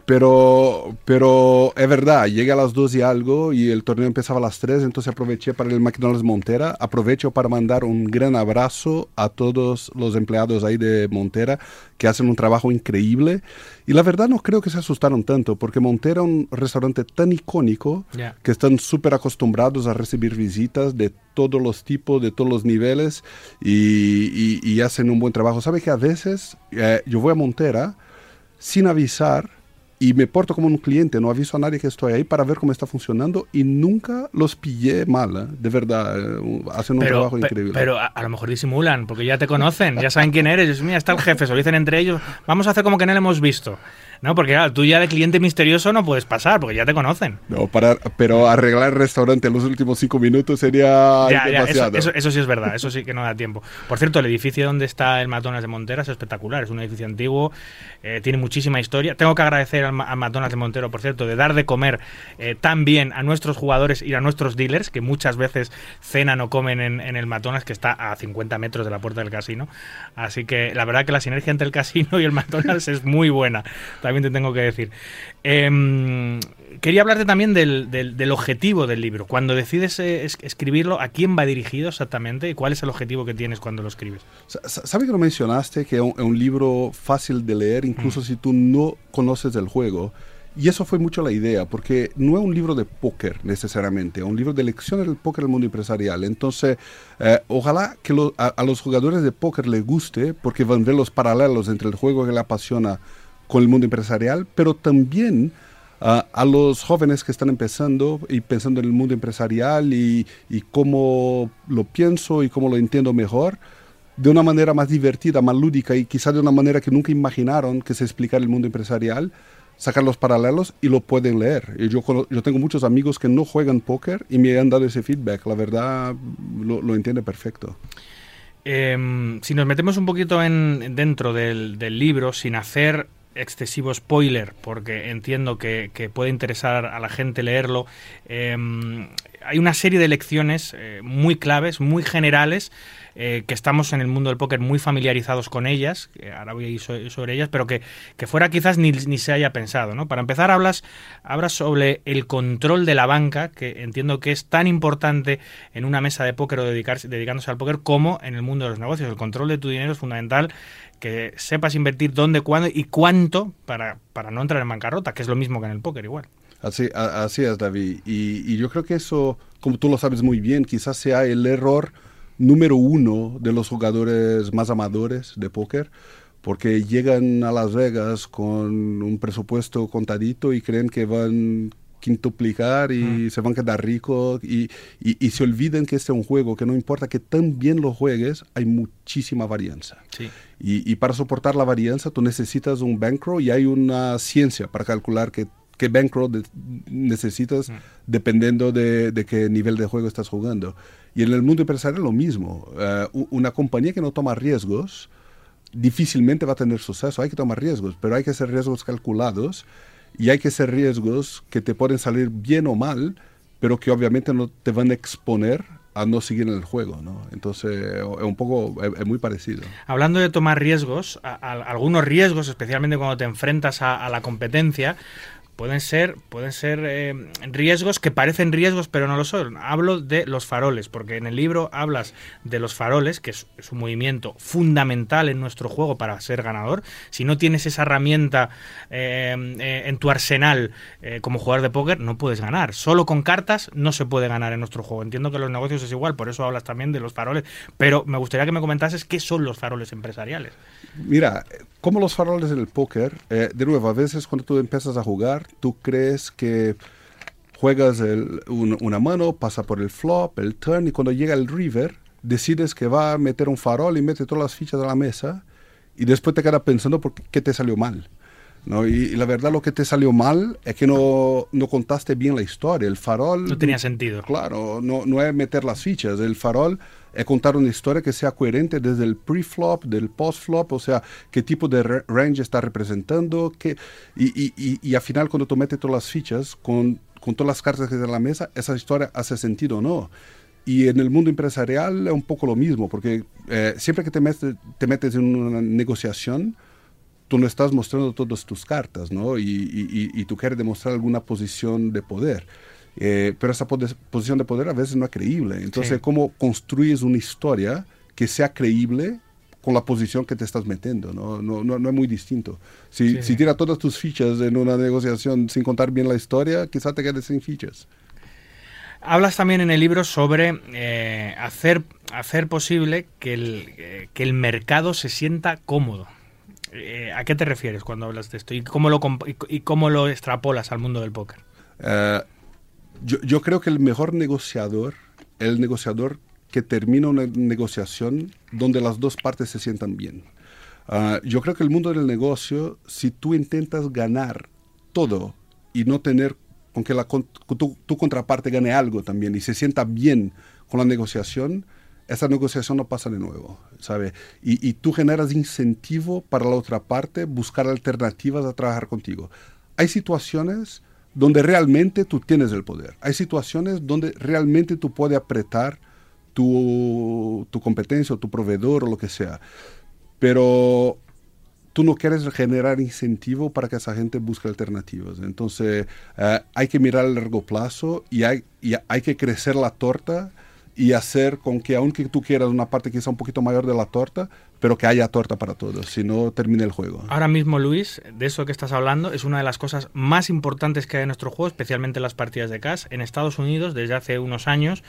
D: Pero, pero es verdad, llegué a las 2 y algo y el torneo empezaba a las 3, entonces aproveché para el McDonald's Montera. Aprovecho para mandar un gran abrazo a todos los empleados ahí de Montera que hacen un trabajo increíble. Y la verdad no creo que se asustaron tanto, porque Montera es un restaurante tan icónico que están súper acostumbrados a recibir visitas de todos los tipos, de todos los niveles y, y, hacen un buen trabajo. ¿Sabe que a veces eh, yo voy a Montera sin avisar? Y me porto como un cliente, no aviso a nadie que estoy ahí para ver cómo está funcionando y nunca los pillé mal, ¿eh? de verdad, eh, hacen un trabajo increíble.
B: Pero a, lo mejor disimulan, porque ya te conocen, ya saben quién eres, mira, está el jefe, se lo dicen entre ellos, vamos a hacer como que no le hemos visto. No, porque claro, tú ya de cliente misterioso no puedes pasar, porque ya te conocen.
D: No, para, pero arreglar el restaurante en los últimos cinco minutos sería demasiado.
B: eso, sí es verdad, eso sí que no da tiempo. Por cierto, el edificio donde está el McDonald's de Montera es espectacular, es un edificio antiguo, eh, tiene muchísima historia. Tengo que agradecer al, McDonald's de Montero, por cierto, de dar de comer eh, tan bien a nuestros jugadores y a nuestros dealers, que muchas veces cenan o comen en, en el McDonald's, que está a 50 metros de la puerta del casino. Así que la verdad que la sinergia entre el casino y el McDonald's es muy buena también te tengo que decir. Em, quería hablarte también del, del, objetivo del libro. Cuando decides eh, escribirlo, ¿a quién va dirigido exactamente y cuál es el objetivo que tienes cuando lo escribes?
D: ¿Sabes que lo mencionaste? Que es un, libro fácil de leer, incluso mm. si tú no conoces el juego. Y eso fue mucho la idea, porque no es un libro de póker necesariamente, es un libro de lecciones del póker el mundo empresarial. Entonces, eh, ojalá que a, a, los jugadores de póker les guste, porque van a ver los paralelos entre el juego que le apasiona con el mundo empresarial, pero también ah, a los jóvenes que están empezando y pensando en el mundo empresarial y, y, cómo lo pienso y cómo lo entiendo mejor, de una manera más divertida, más lúdica y quizá de una manera que nunca imaginaron que se explicara el mundo empresarial, sacar los paralelos y lo pueden leer. Y yo, yo tengo muchos amigos que no juegan póker y me han dado ese feedback. La verdad, lo, lo entiende perfecto.
B: Em, si nos metemos un poquito en, dentro del, libro, sin hacer excesivo spoiler, porque entiendo que, puede interesar a la gente leerlo, em, hay una serie de lecciones eh, muy claves, muy generales, eh, que estamos en el mundo del póker muy familiarizados con ellas, ahora voy a ir sobre ellas, pero que, fuera quizás ni, se haya pensado. ¿no? Para empezar, hablas, hablas sobre el control de la banca, que entiendo que es tan importante en una mesa de póker o dedicarse, dedicándose al póker como en el mundo de los negocios. El control de tu dinero es fundamental, que sepas invertir dónde, cuándo y cuánto para, para no entrar en bancarrota, que es lo mismo que en el póker igual.
D: Así, así es, David. Y, y, yo creo que eso, como tú lo sabes muy bien, quizás sea el error número uno de los jugadores más amadores de póker, porque llegan a Las Vegas con un presupuesto contadito y creen que van quintuplicar y mm. se van a quedar ricos y, y, se olviden que este es un juego que no importa que tan bien lo juegues, hay muchísima varianza. Y, y, para soportar la varianza tú necesitas un bankroll y hay una ciencia para calcular que qué bankroll necesitas mm. dependiendo de, de, qué nivel de juego estás jugando. Y en el mundo empresarial lo mismo. Eh, una compañía que no toma riesgos difícilmente va a tener suceso. Hay que tomar riesgos, pero hay que ser riesgos calculados y hay que ser riesgos que te pueden salir bien o mal, pero que obviamente no te van a exponer a no seguir en el juego, ¿no? Entonces, es un poco, es, muy parecido.
B: Hablando de tomar riesgos, algunos riesgos, especialmente cuando te enfrentas a, la competencia, pueden ser, pueden ser eh, riesgos que parecen riesgos, pero no lo son. Hablo de los faroles, porque en el libro hablas de los faroles, que es, un movimiento fundamental en nuestro juego para ser ganador. Si no tienes esa herramienta eh, eh, en tu arsenal como jugador de póker, no puedes ganar. Solo con cartas no se puede ganar en nuestro juego. Entiendo que los negocios es igual, por eso hablas también de los faroles. Pero me gustaría que me comentases qué son los faroles empresariales.
D: Mira, como los faroles del póker, eh, de nuevo, a veces cuando tú empiezas a jugar, tú crees que juegas una mano, pasa por el flop, el turn, y cuando llega el river, decides que va a meter un farol y mete todas las fichas a la mesa, y después te quedas pensando por qué te salió mal. ¿no? Y, la verdad lo que te salió mal es que no, no, contaste bien la historia. El farol...
B: No tenía sentido.
D: Claro, no, no es meter las fichas. El farol es contar una historia que sea coherente desde el pre-flop, del post-flop, o sea, qué tipo de range está representando. Qué, y, y, y, al final cuando tú metes todas las fichas con, con todas las cartas que en la mesa, esa historia hace sentido o no. Y en el mundo empresarial es un poco lo mismo, porque eh, siempre que te metes, te metes en una negociación, tú no estás mostrando todas tus cartas, ¿no? Y, y, tú quieres demostrar alguna posición de poder. Eh, pero esa posición de poder a veces no es creíble. Entonces, ¿cómo construyes una historia que sea creíble con la posición que te estás metiendo? No, no, no, es muy distinto. Si, si tiras todas tus fichas en una negociación sin contar bien la historia, quizá te quedes sin fichas.
B: Hablas también en el libro sobre eh, hacer, hacer posible que el, eh, que el mercado se sienta cómodo. Eh, ¿A qué te refieres cuando hablas de esto? ¿Y cómo lo, y cómo lo extrapolas al mundo del póker?
D: Eh, yo, creo que el mejor negociador, el negociador que termina una negociación donde las dos partes se sientan bien. Ah, yo creo que el mundo del negocio, si tú intentas ganar todo y no tener con que la, tu, contraparte gane algo también y se sienta bien con la negociación, esa negociación no pasa de nuevo, ¿sabe? Y, tú generas incentivo para la otra parte buscar alternativas a trabajar contigo. Hay situaciones donde realmente tú tienes el poder. Hay situaciones donde realmente tú puedes apretar tu, tu competencia o tu proveedor o lo que sea. Pero tú no quieres generar incentivo para que esa gente busque alternativas. Entonces, eh, hay que mirar a largo plazo y hay, y hay que crecer la torta y hacer con que, aunque tú quieras una parte quizá un poquito mayor de la torta, pero que haya torta para todos, si no termina el juego.
B: Ahora mismo, Luis, de eso que estás hablando, es una de las cosas más importantes que hay en nuestro juego, especialmente las partidas de cash. En Estados Unidos, desde hace unos años,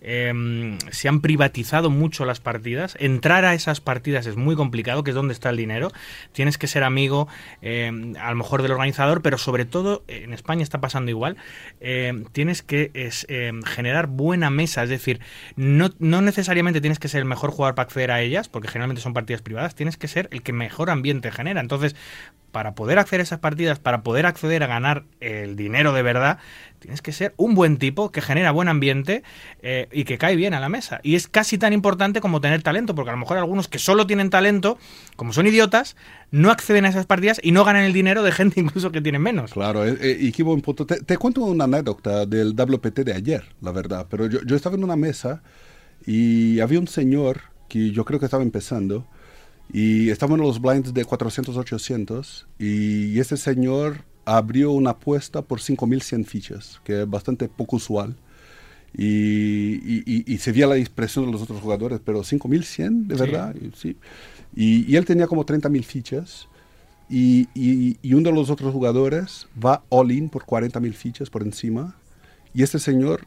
B: em, se han privatizado mucho las partidas. Entrar a esas partidas es muy complicado, que es donde está el dinero. Tienes que ser amigo, em, a lo mejor del organizador, pero sobre todo, en España está pasando igual, em, tienes que generar buena mesa, es decir, no necesariamente tienes que ser el mejor jugador para acceder a ellas, porque generalmente son partidas privadas, tienes que ser el que mejor ambiente genera. Entonces, para poder a esas partidas, para poder acceder a ganar el dinero de verdad, tienes que ser un buen tipo que genera buen ambiente eh, y que cae bien a la mesa. Y es casi tan importante como tener talento, porque a lo mejor algunos que solo tienen talento, como son idiotas, no acceden a esas partidas y no ganan el dinero de gente incluso que tiene menos.
D: Claro, eh, eh, y qué buen punto. Te, cuento una anécdota del WPT de ayer, la verdad, pero yo, yo estaba en una mesa y había un señor que yo creo que estaba empezando y estaban los blinds de 400, 800 y ese señor abrió una apuesta por 5100 fichas, que es bastante poco usual. Y, y, se veía la expresión de los otros jugadores, pero 5100, de verdad, sí. Y, él tenía como 30.000 fichas. Y, uno de los otros jugadores va all-in por 40.000 fichas por encima. Y este señor,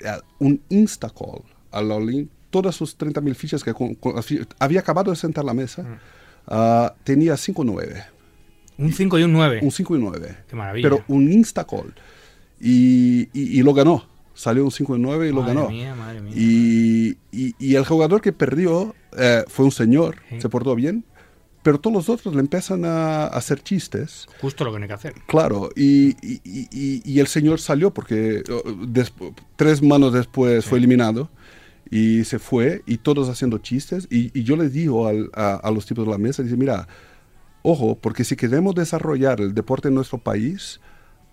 D: eh, un insta-call al all-in, todas sus 30.000 fichas que había acabado de sentar la mesa, ah, tenía 5-9.
B: Un 5 y un 9.
D: Un 5 y 9.
B: Qué maravilla.
D: Pero un insta-call. Y, y, lo ganó. Salió un 5 y 9 y lo ganó.
B: Mía, madre mía,
D: y, y, el jugador que perdió eh, fue un señor, se portó bien, pero todos los otros le empiezan a, hacer chistes.
B: Justo lo que hay que hacer.
D: Claro, y, y el señor salió porque oh, tres manos después fue eliminado y se fue y todos haciendo chistes y, yo les digo a, los tipos de la mesa, dice, mira, ojo, porque si queremos desarrollar el deporte en nuestro país,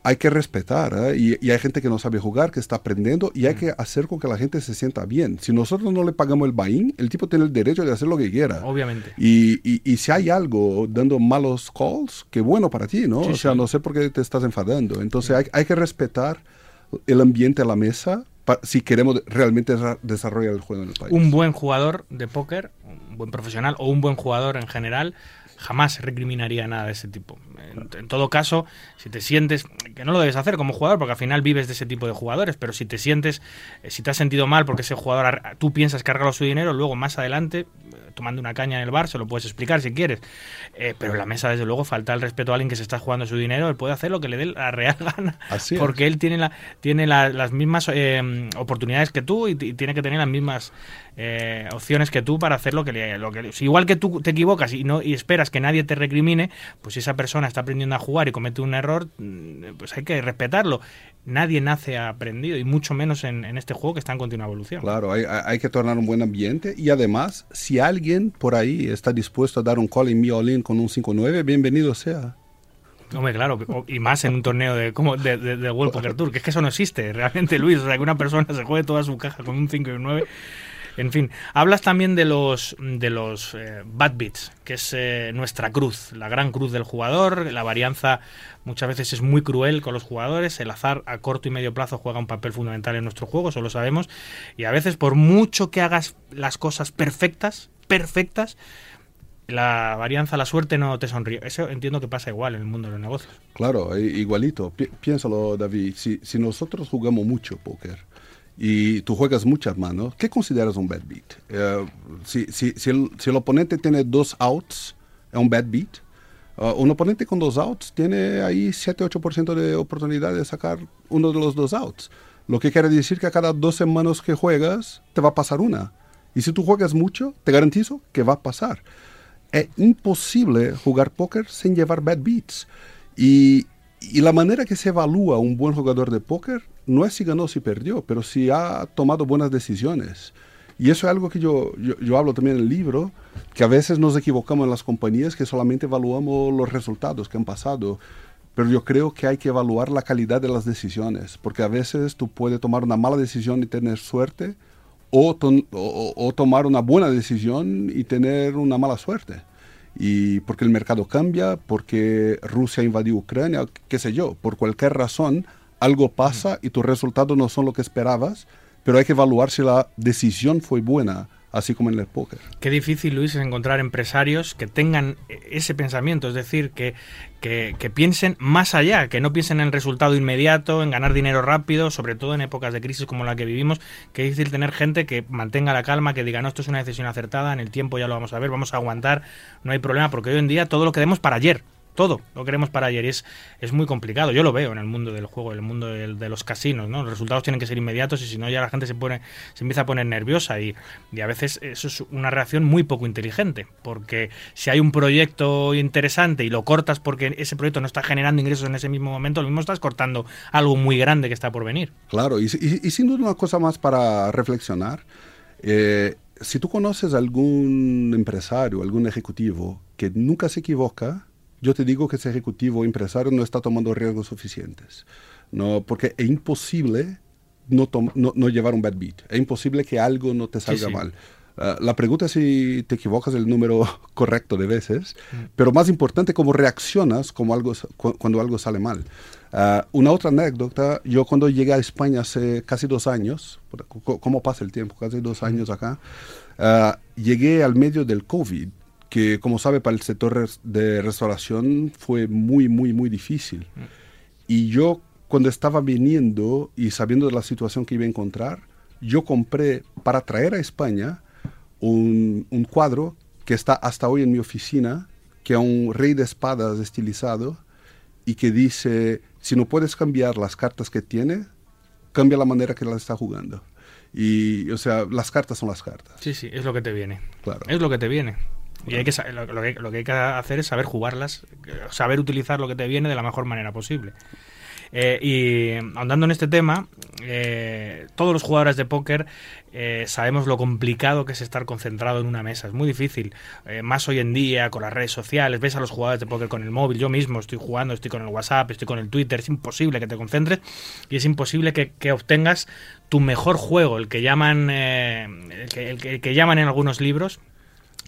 D: hay que respetar ¿eh? y, hay gente que no sabe jugar, que está aprendiendo y hay mm. que hacer con que la gente se sienta bien. Si nosotros no le pagamos el bain, el tipo tiene el derecho de hacer lo que quiera.
B: Obviamente.
D: Y, y, si hay algo dando malos calls, qué bueno para ti, ¿no? o sea, no sé por qué te estás enfadando. Entonces hay, hay que respetar el ambiente a la mesa si queremos realmente desarrollar el juego en el país.
B: Un buen jugador de póker, un buen profesional o un buen jugador en general, jamás recriminaría nada de ese tipo. En, todo caso, si te sientes, que no lo debes hacer como jugador, porque al final vives de ese tipo de jugadores, pero si te sientes, eh, si te has sentido mal porque ese jugador, tú piensas regalado su dinero, luego más adelante tomando una caña en el bar, se lo puedes explicar si quieres. Eh, pero en la mesa, desde luego, falta el respeto a alguien que se está jugando su dinero. Él puede hacer lo que le dé la real gana. porque él tiene, la, tiene las mismas eh, oportunidades que tú y, tiene que tener las mismas eh, opciones que tú para hacer lo que le. Lo que, igual que tú te equivocas y, no, y esperas que nadie te recrimine, pues si esa persona está aprendiendo a jugar y comete un error, mm, pues hay que respetarlo nadie nace aprendido y mucho menos en, este juego que está en continua evolución.
D: Claro, hay, hay, que tornar un buen ambiente y además, si alguien por ahí está dispuesto a dar un call en mi all con un 5-9, bienvenido sea.
B: Hombre, claro, y más en un torneo de, como de, World Poker Tour, que es que eso no existe realmente, Luis. O sea, que una persona se juegue toda su caja con un 5 y un 9 en fin, hablas también de los, de los eh, bad beats, que es eh, nuestra cruz, la gran cruz del jugador. La varianza muchas veces es muy cruel con los jugadores. El azar a corto y medio plazo juega un papel fundamental en nuestro juego, eso lo sabemos. Y a veces, por mucho que hagas las cosas perfectas, perfectas, la varianza, la suerte no te sonríe. Eso entiendo que pasa igual en el mundo de los negocios.
D: Claro, igualito. piénsalo, David. Si, si nosotros jugamos mucho póker, y tú juegas muchas manos, ¿qué consideras un bad beat? Eh, si, si, el, si, el, oponente tiene dos outs, es un bad beat. Uh, un oponente con dos outs tiene ahí 7-8% de oportunidad de sacar uno de los dos outs. Lo que quiere decir que a cada 12 manos que juegas te va a pasar una. Y si tú juegas mucho, te garantizo que va a pasar. Es imposible jugar póker sin llevar bad beats. Y, y la manera que se evalúa un buen jugador de póker no es si ganó o si perdió, pero si ha tomado buenas decisiones. Y eso es algo que yo, yo, hablo también en el libro, que a veces nos equivocamos en las compañías que solamente evaluamos los resultados que han pasado. Pero yo creo que hay que evaluar la calidad de las decisiones, porque a veces tú puedes tomar una mala decisión y tener suerte, o, o tomar una buena decisión y tener una mala suerte. Y porque el mercado cambia, porque Rusia invadió Ucrania, qué sé yo, por cualquier razón algo pasa y tus resultados no son lo que esperabas, pero hay que evaluar si la decisión fue buena así como en el póker.
B: Qué difícil, Luis, es encontrar empresarios que tengan ese pensamiento, es decir, que, que, piensen más allá, que no piensen en el resultado inmediato, en ganar dinero rápido, sobre todo en épocas de crisis como la que vivimos, que es difícil tener gente que mantenga la calma, que diga, no, esto es una decisión acertada, en el tiempo ya lo vamos a ver, vamos a aguantar, no hay problema, porque hoy en día todo lo queremos para ayer todo lo queremos para ayer y es, es muy complicado. Yo lo veo en el mundo del juego, en el mundo de los casinos, ¿no? Los resultados tienen que ser inmediatos y si no ya la gente se pone se empieza a poner nerviosa y, y a veces eso es una reacción muy poco inteligente, porque si hay un proyecto interesante y lo cortas porque ese proyecto no está generando ingresos en ese mismo momento, lo mismo estás cortando algo muy grande que está por venir.
D: Claro, y, y, sin duda una cosa más para reflexionar. Eh, si tú conoces algún empresario, algún ejecutivo que nunca se equivoca, yo te digo que ese ejecutivo o empresario no está tomando riesgos suficientes. No, porque es imposible no, no, llevar un bad beat. Es imposible que algo no te salga mal. Ah, la pregunta es si te equivocas el número correcto de veces, mm. pero más importante, cómo reaccionas como algo, cuando algo sale mal. Ah, una otra anécdota, yo cuando llegué a España hace casi dos años, ¿cómo pasa el tiempo? Casi dos años acá, uh, llegué al medio del COVID, que como sabe para el sector de restauración fue muy, muy, muy difícil. Y yo cuando estaba viniendo y sabiendo de la situación que iba a encontrar, yo compré para traer a España un, un cuadro que está hasta hoy en mi oficina, que es un rey de espadas estilizado y que dice si no puedes cambiar las cartas que tiene, cambia la manera que las está jugando. Y, o sea, las cartas son las cartas.
B: Sí, sí, es lo que te viene.
D: Claro.
B: Es lo que te viene. Y hay que, lo, que, lo que hay que hacer es saber jugarlas, saber utilizar lo que te viene de la mejor manera posible. Eh, y ahondando en este tema, eh, todos los jugadores de póker eh, sabemos lo complicado que es estar concentrado en una mesa. Es muy difícil. más hoy en día, con las redes sociales, ves a los jugadores de póker con el móvil. Yo mismo estoy jugando, estoy con el WhatsApp, estoy con el Twitter. Es imposible que te concentres y es imposible que, obtengas tu mejor juego, el que llaman, el que llaman en algunos libros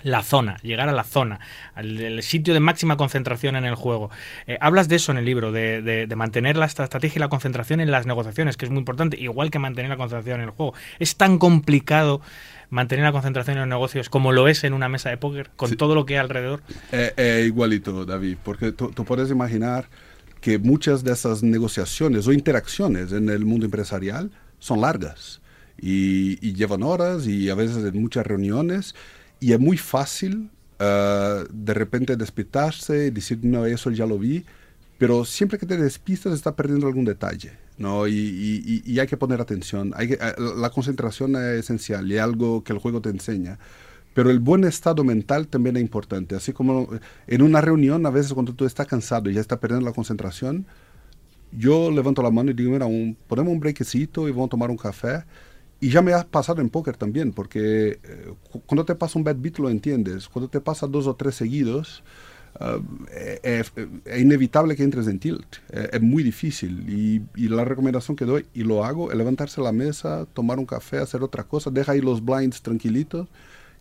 B: la zona, llegar a la zona, al, sitio de máxima concentración en el juego. Eh, hablas de eso en el libro, de, mantener la estrategia y la concentración en las negociaciones, que es muy importante, igual que mantener la concentración en el juego. Es tan complicado mantener la concentración en los negocios como lo es en una mesa de póker, con todo lo que hay alrededor.
D: Eh, eh, igualito, David, porque tú, puedes imaginar que muchas de esas negociaciones o interacciones en el mundo empresarial son largas y, y llevan horas y a veces en muchas reuniones y es muy fácil uh, de repente despistarse y decir, no, eso ya lo vi, pero siempre que te despistas está perdiendo algún detalle, ¿no? Y, y, y hay que poner atención. Hay que, uh, la concentración es esencial y es algo que el juego te enseña. Pero el buen estado mental también es importante. Así como en una reunión, a veces cuando tú estás cansado y ya estás perdiendo la concentración, yo levanto la mano y digo, mira, un, ponemos un breakcito y vamos a tomar un café y ya me ha pasado en póker también, porque eh, cuando te pasa un bad beat lo entiendes. Cuando te pasa dos o tres seguidos, uh, es, inevitable que entres en tilt. es muy difícil. Y, y, la recomendación que doy, y lo hago, es levantarse a la mesa, tomar un café, hacer otra cosa, deja ahí los blinds tranquilitos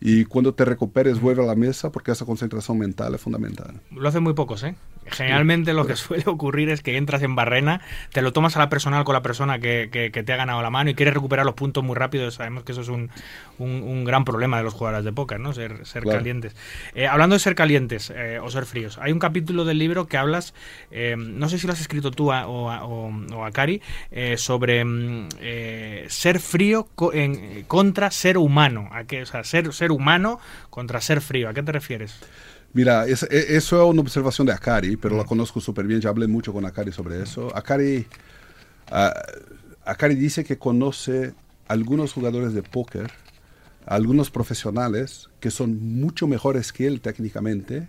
D: y cuando te recuperes vuelve a la mesa porque esa concentración mental es fundamental.
B: Lo hacen muy pocos, ¿eh? Generalmente lo que suele ocurrir es que entras en barrena, te lo tomas a la personal con la persona que, que, te ha ganado la mano y quieres recuperar los puntos muy rápido. Sabemos que eso es un, un, gran problema de los jugadores de póker, ¿no? Ser, ser calientes. Eh, hablando de ser calientes eh, o ser fríos, hay un capítulo del libro que hablas, eh, no sé si lo has escrito tú o, o, a Cari, sobre mm, ser frío en, contra ser humano. ¿A qué? O sea, ser, ser humano contra ser frío. ¿A qué te refieres?
D: Mira, es, e, eso es una observación de Akari, pero la conozco súper bien, ya hablé mucho con Akari sobre eso. Akari, uh, Akari dice que conoce algunos jugadores de póker, algunos profesionales que son mucho mejores que él técnicamente,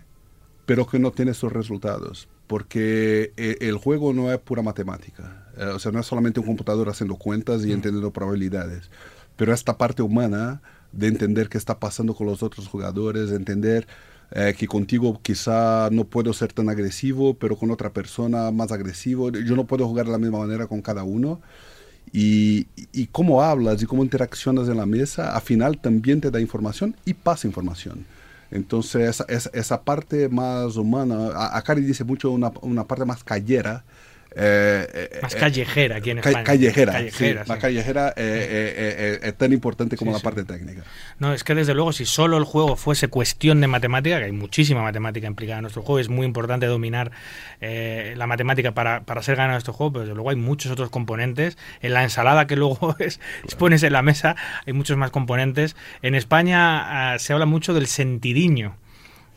D: pero que no tienen sus resultados, porque e, el juego no es pura matemática, eh, o sea, no es solamente un computador haciendo cuentas y entendiendo probabilidades, pero esta parte humana de entender qué está pasando con los otros jugadores, de entender eh, que contigo quizá no puedo ser tan agresivo, pero con otra persona más agresivo. Yo no puedo jugar de la misma manera con cada uno. Y, cómo hablas y cómo interaccionas en la mesa, al final también te da información y pasa información. Entonces, esa, esa, parte más humana, Akari dice mucho una, una parte más callera,
B: eh, eh, más callejera aquí en España.
D: Callejera, callejera La callejera eh, es tan importante como la parte técnica.
B: No, es que desde luego si solo el juego fuese cuestión de matemática, que hay muchísima matemática implicada en nuestro juego, es muy importante dominar la matemática para, para ser ganado este juego, pero desde luego hay muchos otros componentes. En la ensalada que luego es, pones en la mesa hay muchos más componentes. En España ah, se habla mucho del sentidiño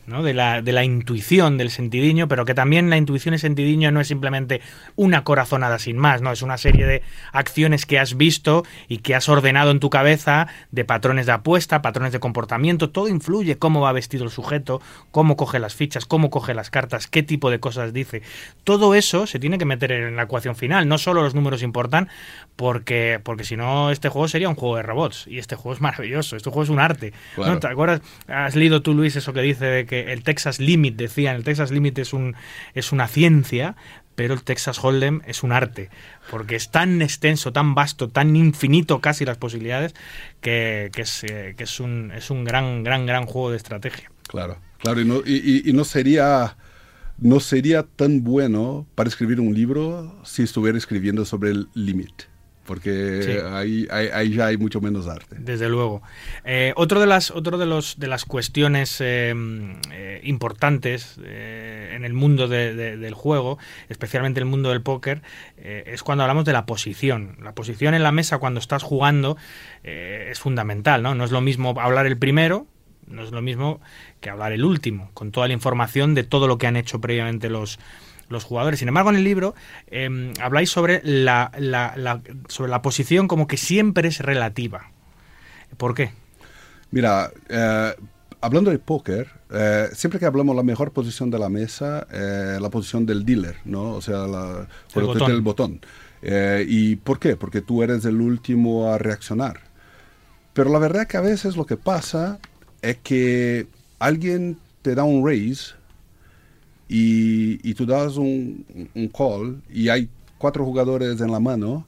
B: ¿no? de, la, de la intuición del sentidiño, pero que también la intuición y sentidiño no es simplemente una corazonada sin más, ¿no? Es una serie de acciones que has visto y que has ordenado en tu cabeza de patrones de apuesta, patrones de comportamiento, todo influye, cómo va vestido el sujeto, cómo coge las fichas, cómo coge las cartas, qué tipo de cosas dice. Todo eso se tiene que meter en la ecuación final, no solo los números importan, porque, porque si no este juego sería un juego de robots y este juego es maravilloso, este juego es un arte. ¿no? ¿Te acuerdas? Has leído tú, Luis, eso que dice de que el Texas Limit, decían, el Texas Limit es, un, es una ciencia, pero el Texas Hold'em es un arte, porque es tan extenso, tan vasto, tan infinito casi las posibilidades, que, que, es, eh, que es, un, es un gran, gran, gran juego de estrategia.
D: Claro, claro, y no, y, no sería no sería tan bueno para escribir un libro si estuviera escribiendo sobre el límite porque sí. ahí, ahí, ahí, ya hay mucho menos arte.
B: Desde luego. Eh, otro de las, otro de los de las cuestiones eh, eh, importantes eh, en el mundo de, de, del juego, especialmente el mundo del póker, es cuando hablamos de la posición. La posición en la mesa cuando estás jugando es fundamental, ¿no? No es lo mismo hablar el primero, no es lo mismo que hablar el último, con toda la información de todo lo que han hecho previamente los los jugadores. Sin embargo, en el libro eh, habláis sobre la, la, la, sobre la posición como que siempre es relativa. ¿Por qué?
D: Mira, eh, hablando de póker, eh, siempre que hablamos la mejor posición de la mesa, eh, la posición del dealer, ¿no? O sea, la,
B: el botón.
D: el botón. ¿Y por qué? Porque tú eres el último a reaccionar. Pero la verdad que a veces lo que pasa es que alguien te da un raise y, y tú das un, un, call y hay cuatro jugadores en la mano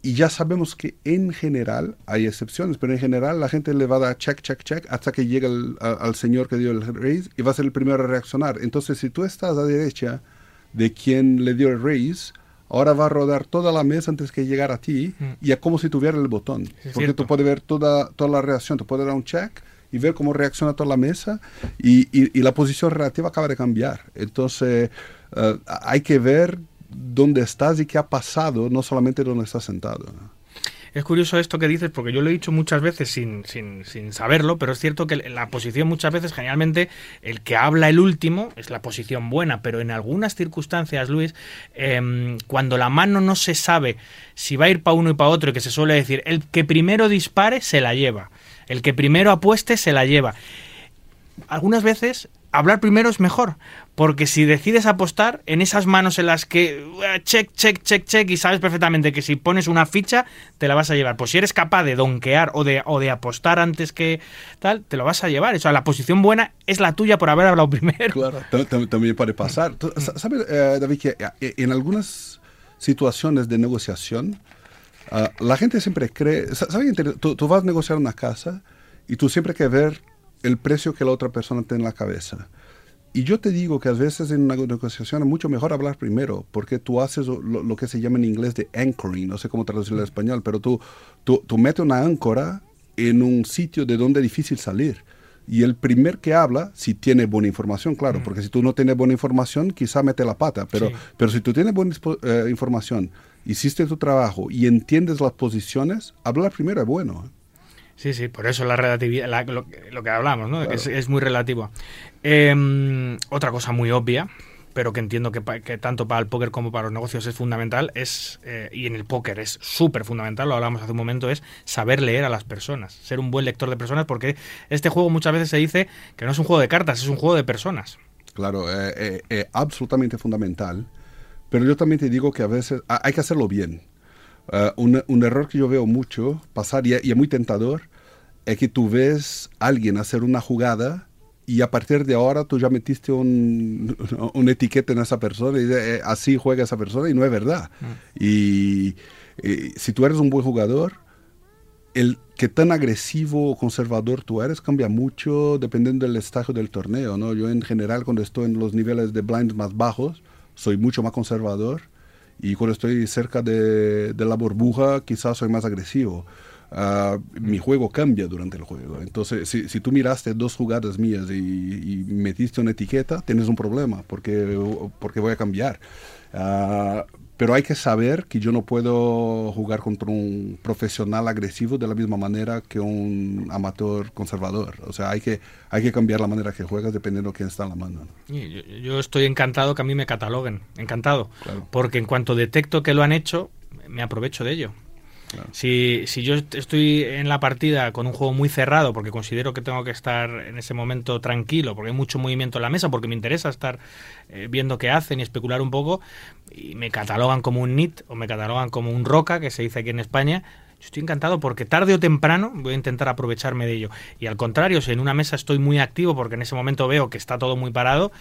D: y ya sabemos que en general hay excepciones, pero en general la gente le va a dar check, check, check hasta que llega el, a, al señor que dio el raise y va a ser el primero a reaccionar. Entonces, si tú estás a derecha de quien le dio el raise, ahora va a rodar toda la mesa antes que llegar a ti mm. y es como si tuviera el botón.
B: Es
D: porque
B: cierto.
D: tú puedes ver toda, toda la reacción, tú puedes dar un check y ver cómo reacciona toda la mesa y, la posición relativa acaba de cambiar. Entonces, uh, hay que ver dónde estás y qué ha pasado, no solamente dónde estás sentado.
B: Es curioso esto que dices, porque yo lo he dicho muchas veces sin, sin, sin, saberlo, pero es cierto que la posición muchas veces, generalmente, el que habla el último es la posición buena, pero en algunas circunstancias, Luis, eh, cuando la mano no se sabe si va a ir para uno y para otro, y que se suele decir, el que primero dispare se la lleva, el que primero apueste se la lleva. Algunas veces hablar primero es mejor, porque si decides apostar en esas manos en las que check, check, check, check y sabes perfectamente que si pones una ficha te la vas a llevar, pues si eres capaz de donkear o de, o de apostar antes que tal, te lo vas a llevar. O sea, la posición buena es la tuya por haber hablado primero.
D: Claro, también, también puede pasar. ¿Sabes, eh, David, que eh, en algunas situaciones de negociación, uh, la gente siempre cree, ¿sabes? Tú, tú vas a negociar una casa y tú siempre que ver el precio que la otra persona tiene en la cabeza. Y yo te digo que a veces en una negociación es mucho mejor hablar primero, porque tú haces lo, lo que se llama en inglés de anchoring, no sé cómo traducirlo en español, pero tú, tú, tú metes una áncora en un sitio de donde es difícil salir. Y el primer que habla, si tiene buena información, claro, mm. porque si tú no tienes buena información, quizá mete la pata, pero, sí. pero si tú tienes buena eh, información, hiciste tu trabajo y entiendes las posiciones, hablar primero es bueno.
B: Sí, sí, por eso la relatividad, la, lo, lo, que hablamos, ¿no? Claro. Es, es, muy relativo. Eh, otra cosa muy obvia, pero que entiendo que, que, tanto para el póker como para los negocios es fundamental, es, eh, y en el póker es súper fundamental, lo hablamos hace un momento, es saber leer a las personas, ser un buen lector de personas, porque este juego muchas veces se dice que no es un juego de cartas, es un juego de personas.
D: Claro, eh, eh, absolutamente fundamental, pero yo también te digo que a veces hay que hacerlo bien. Uh, un, un, error que yo veo mucho pasar y, y, es muy tentador es que tú ves a alguien hacer una jugada y a partir de ahora tú ya metiste un, una etiqueta en esa persona y eh, así juega esa persona y no es verdad. Mm. Y, y, si tú eres un buen jugador, el que tan agresivo o conservador tú eres cambia mucho dependiendo del estadio del torneo. ¿no? Yo en general cuando estoy en los niveles de blinds más bajos soy mucho más conservador y cuando estoy cerca de, de la burbuja quizás soy más agresivo. Uh, mi juego cambia durante el juego. Entonces, si, si tú miraste dos jugadas mías y, metiste una etiqueta, tienes un problema porque, porque voy a cambiar. Uh, pero hay que saber que yo no puedo jugar contra un profesional agresivo de la misma manera que un amateur conservador. O sea, hay que, hay que cambiar la manera que juegas dependiendo de quién está en la mano.
B: Yo, yo, estoy encantado que a mí me cataloguen, encantado, porque en cuanto detecto que lo han hecho, me aprovecho de ello. Si, si yo estoy en la partida con un juego muy cerrado, porque considero que tengo que estar en ese momento tranquilo, porque hay mucho movimiento en la mesa, porque me interesa estar eh, viendo qué hacen y especular un poco, y me catalogan como un NIT o me catalogan como un ROCA, que se dice aquí en España, estoy encantado porque tarde o temprano voy a intentar aprovecharme de ello. Y al contrario, si en una mesa estoy muy activo porque en ese momento veo que está todo muy parado,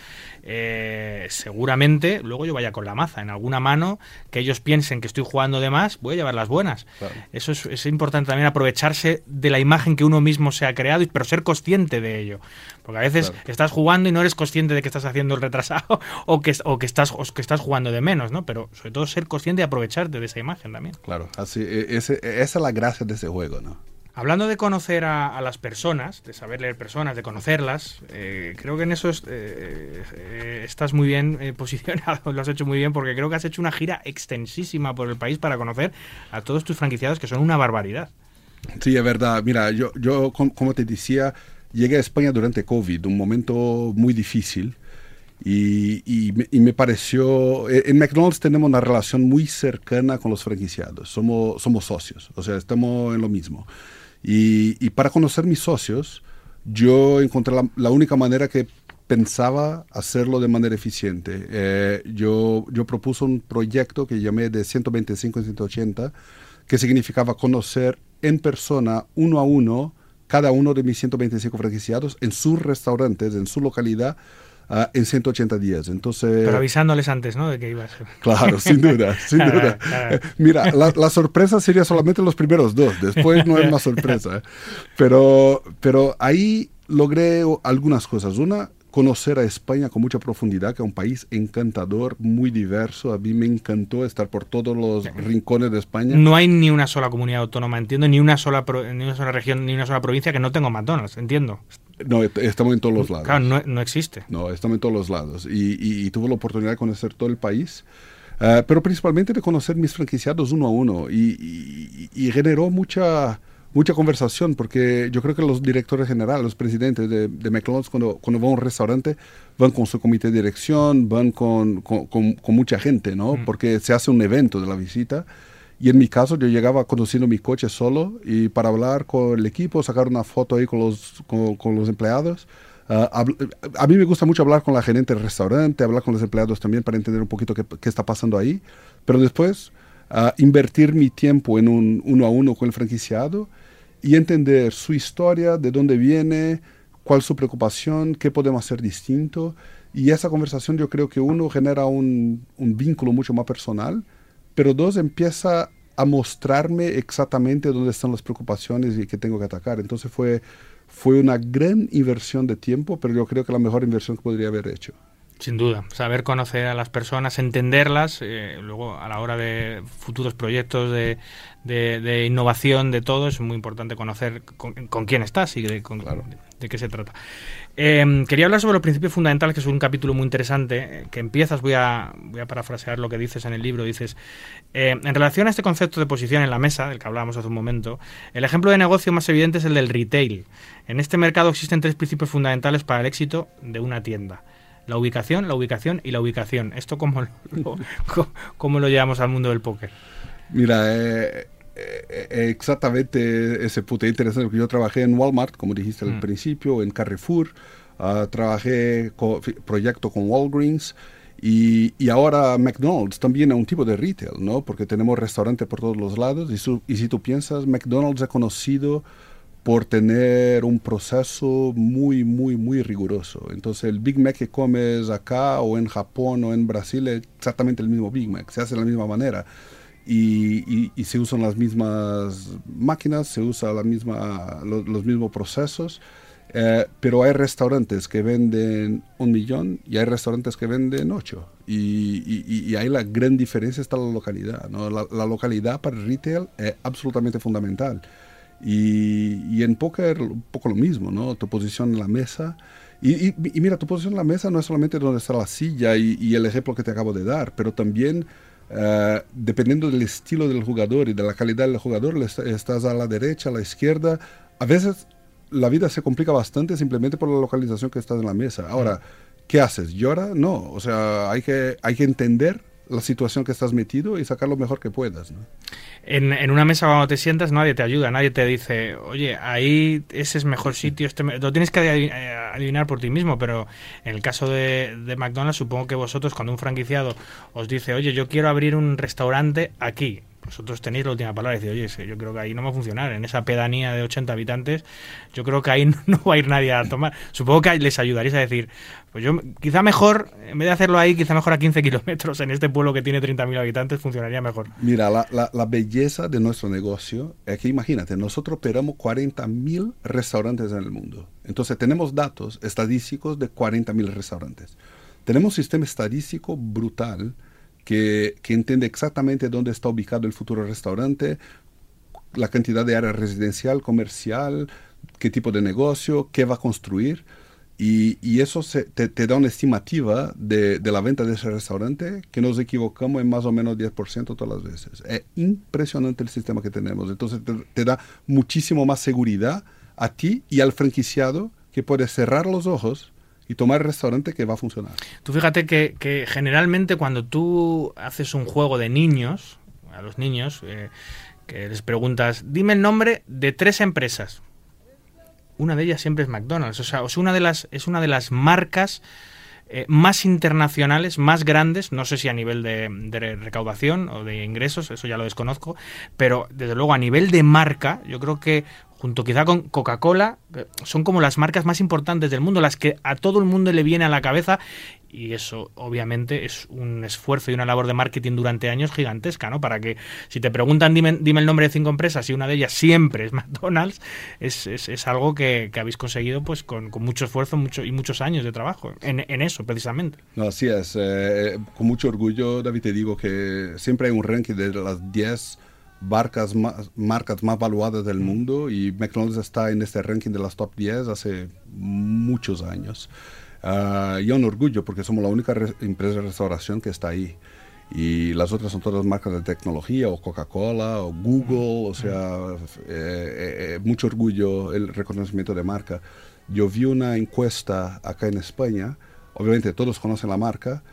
B: eh, seguramente luego yo vaya con la maza en alguna mano, que ellos piensen que estoy jugando de más, voy a llevar las buenas. Eso es, importante también aprovecharse de la imagen que uno mismo se ha creado, pero ser consciente de ello. Porque a veces estás jugando y no eres consciente de que estás haciendo el retrasado o que, o que, estás, que estás jugando de menos, ¿no? Pero sobre todo ser consciente y aprovecharte de esa imagen también.
D: Claro, así, e, ese, esa es la gracia de ese juego, ¿no?
B: Hablando de conocer a, las personas, de saber leer personas, de conocerlas, eh, creo que en eso eh, eh, estás muy bien posicionado, lo has hecho muy bien, porque creo que has hecho una gira extensísima por el país para conocer a todos tus franquiciados, que son una barbaridad.
D: Sí, es verdad. Mira, yo, yo como te decía, llegué a España durante COVID, un momento muy difícil. Y, me, pareció, eh, en McDonald's tenemos una relación muy cercana con los franquiciados, somos, somos socios, o sea, estamos en lo mismo. Y, para conocer mis socios, yo encontré la, única manera que pensaba hacerlo de manera eficiente. Eh, yo, yo propuse un proyecto que llamé de 125 en 180, que significaba conocer en persona, uno a uno, cada uno de mis 125 franquiciados en sus restaurantes, en su localidad, uh, en 180 días. Entonces,
B: Pero avisándoles antes, ¿no? De que ibas.
D: Claro, sin duda, sin duda. Mira, la, la, sorpresa sería solamente los primeros dos, después no es más sorpresa. ¿eh? Pero, pero ahí logré algunas cosas. Una, conocer a España con mucha profundidad, que es un país encantador, muy diverso. A mí me encantó estar por todos los rincones de España.
B: No hay ni una sola comunidad autónoma, entiendo, ni una sola, ni una sola región, ni una sola provincia que no tenga McDonald's, entiendo.
D: No, estamos en todos los lados.
B: Claro, no, no existe.
D: No, estamos en todos los lados. Y, y, tuve la oportunidad de conocer todo el país. Uh, pero principalmente de conocer mis franquiciados uno a uno y, y generó mucha, mucha conversación porque yo creo que los directores generales, los presidentes de, de McDonald's cuando, cuando van a un restaurante van con su comité de dirección, van con, con, con, mucha gente, ¿no? Mm. Porque se hace un evento de la visita. Y en mi caso yo llegaba conduciendo mi coche solo y para hablar con el equipo, sacar una foto ahí con los, con, los empleados. Uh, a, mí me gusta mucho hablar con la gerente del restaurante, hablar con los empleados también para entender un poquito qué, qué está pasando ahí. Pero después uh, invertir mi tiempo en un uno a uno con el franquiciado y entender su historia, de dónde viene, cuál es su preocupación, qué podemos hacer distinto. Y esa conversación yo creo que uno genera un, un vínculo mucho más personal, pero dos empieza a mostrarme exactamente dónde están las preocupaciones y qué tengo que atacar. Entonces fue, fue una gran inversión de tiempo, pero yo creo que la mejor inversión que podría haber hecho.
B: Sin duda, saber conocer a las personas, entenderlas, eh, luego a la hora de futuros proyectos de, de, innovación, de todo, es muy importante conocer con, quién estás y de, de, qué se trata. Em, quería hablar sobre los principios fundamentales, que es un capítulo muy interesante, eh, que empiezas, voy a, voy a parafrasear lo que dices en el libro, dices, eh, en relación a este concepto de posición en la mesa, del que hablábamos hace un momento, el ejemplo de negocio más evidente es el del retail. En este mercado existen tres principios fundamentales para el éxito de una tienda la ubicación, la ubicación y la ubicación. ¿Esto cómo lo, cómo lo llevamos al mundo del póker?
D: Mira, eh, exactamente ese punto interesante, porque yo trabajé en Walmart, como dijiste al mm. principio, en Carrefour, uh, trabajé con, proyecto con Walgreens, y, y, ahora McDonald's también es un tipo de retail, ¿no? Porque tenemos restaurantes por todos los lados, y, y si tú piensas, McDonald's es conocido por tener un proceso muy, muy, muy riguroso. Entonces el Big Mac que comes acá o en Japón o en Brasil es exactamente el mismo Big Mac, se hace de la misma manera. Y, y, se usan las mismas máquinas, se usan la misma, los, mismos procesos, eh, pero hay restaurantes que venden un millón y hay restaurantes que venden ocho. Y, y ahí la gran diferencia está la localidad. ¿no? La, la, localidad para el retail es absolutamente fundamental. Y, en póker un poco lo mismo, ¿no? Tu posición en la mesa. Y, mira, tu posición en la mesa no es solamente donde está la silla y, el ejemplo que te acabo de dar, pero también eh, dependiendo del estilo del jugador y de la calidad del jugador, estás a la derecha, a la izquierda. A veces la vida se complica bastante simplemente por la localización que estás en la mesa. Ahora, ¿qué haces? ¿Llora? No. O sea, hay que, hay que entender la situación que estás metido y sacar lo mejor que puedas. ¿no?
B: En, en una mesa cuando te sientas nadie te ayuda, nadie te dice, oye, ahí ese es mejor sitio, este me-". lo tienes que eh, adivinar por ti mismo, pero en el caso de, de McDonald's supongo que vosotros cuando un franquiciado os dice, oye, yo quiero abrir un restaurante aquí, vosotros tenéis la última palabra y oye, yo creo que ahí no va a funcionar, en esa pedanía de 80 habitantes, yo creo que ahí no va a ir nadie a tomar. Supongo que les ayudaréis a decir, pues yo quizá mejor, en vez de hacerlo ahí, quizá mejor a 15 kilómetros en este pueblo que tiene 30.000 habitantes, funcionaría mejor.
D: Mira, la, la- la belleza de nuestro negocio es que imagínate, nosotros operamos 40.000 restaurantes en el mundo. Entonces tenemos datos estadísticos de 40.000 restaurantes. Tenemos un sistema estadístico brutal que, que entiende exactamente dónde está ubicado el futuro restaurante, la cantidad de área residencial, comercial, qué tipo de negocio, qué va a construir. Y, y eso se- te, te da una estimativa de, de la venta de ese restaurante que nos equivocamos en más o menos 10% todas las veces. Es impresionante el sistema que tenemos. Entonces te, te da muchísimo más seguridad a ti y al franquiciado que puede cerrar los ojos y tomar el restaurante que va a funcionar.
B: Tú fíjate que, que generalmente cuando tú haces un juego de niños, a los niños, eh, que les preguntas, dime el nombre de tres empresas. Una de ellas siempre es McDonald's. O sea, es una de las, es una de las marcas eh, más internacionales, más grandes, no sé si a nivel de, de recaudación o de ingresos, eso ya lo desconozco, pero desde luego a nivel de marca, yo creo que junto quizá con Coca-Cola, son como las marcas más importantes del mundo, las que a todo el mundo le viene a la cabeza y eso obviamente es un esfuerzo y una labor de marketing durante años gigantesca, ¿no? Para que si te preguntan dime, dime el nombre de cinco empresas y una de ellas siempre es McDonald's, es, es, es algo que, que, habéis conseguido pues con, con mucho esfuerzo mucho, y muchos años de trabajo en, en eso precisamente.
D: No, así es. Eh, con mucho orgullo, David, te digo que siempre hay un ranking de las 10 marcas más, marcas más valuadas del mundo y McDonald's está en este ranking de las top 10 hace muchos años. Uh, y un orgullo porque somos la única empresa de restauración que está ahí. Y las otras son todas marcas de tecnología, o Coca-Cola, o Google, o sea, eh, eh, mucho orgullo el reconocimiento de marca. Yo vi una encuesta acá en España, obviamente todos conocen la marca,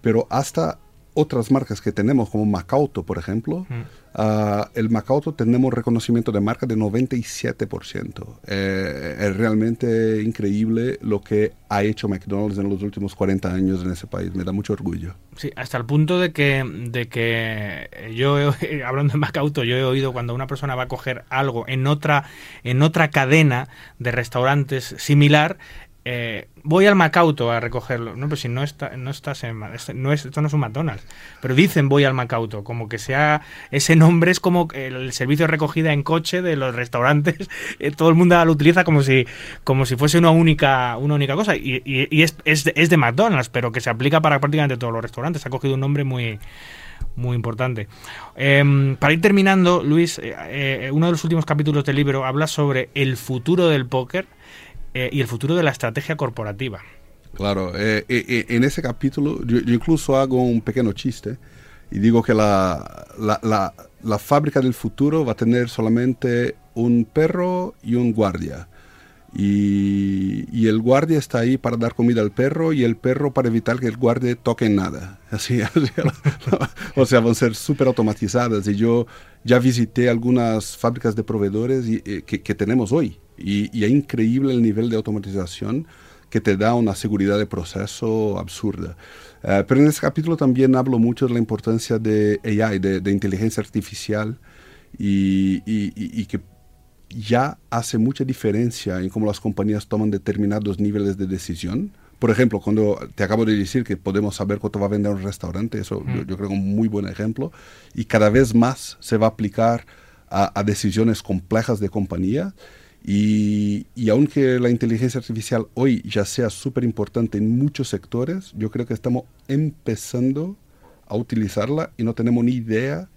D: pero hasta otras marcas que tenemos, como Macauto, por ejemplo, mm. uh, el Macauto tenemos reconocimiento de marca de 97%. Eh, es realmente increíble lo que ha hecho McDonald's en los últimos 40 años en ese país. Me da mucho orgullo.
B: Sí, hasta el punto de que, de que yo, he, hablando de Macauto, yo he oído cuando una persona va a coger algo en otra, en otra cadena de restaurantes similar, eh, voy al Macauto a recogerlo. No, pero si no, está, no estás en. No es, esto no es un McDonald's. Pero dicen voy al Macauto. Como que sea. Ese nombre es como el servicio de recogida en coche de los restaurantes. Eh, todo el mundo lo utiliza como si, como si fuese una única, una única cosa. Y, y, es, es, de, McDonald's, pero que se aplica para prácticamente todos los restaurantes. Ha cogido un nombre muy muy importante. Eh, para ir terminando, Luis, eh, uno de los últimos capítulos del libro habla sobre el futuro del póker eh, y el futuro de la estrategia corporativa.
D: Claro, eh, eh, en ese capítulo yo, yo, incluso hago un pequeño chiste y digo que la, la, la, la, fábrica del futuro va a tener solamente un perro y un guardia. Y, y, el guardia está ahí para dar comida al perro y el perro para evitar que el guardia toque nada. Así, así o sea, van a ser súper automatizadas. Y yo ya visité algunas fábricas de proveedores y, eh, que, que, tenemos hoy. Y, y, es increíble el nivel de automatización que te da una seguridad de proceso absurda. Uh, pero en este capítulo también hablo mucho de la importancia de AI, de, de inteligencia artificial, y, y que ya hace mucha diferencia en cómo las compañías toman determinados niveles de decisión. Por ejemplo, cuando te acabo de decir que podemos saber cuánto va a vender un restaurante, eso mm. yo, yo, creo que es un muy buen ejemplo, y cada vez más se va a aplicar a, a decisiones complejas de compañía. Y, y, aunque la inteligencia artificial hoy ya sea súper importante en muchos sectores, yo creo que estamos empezando a utilizarla y no tenemos ni idea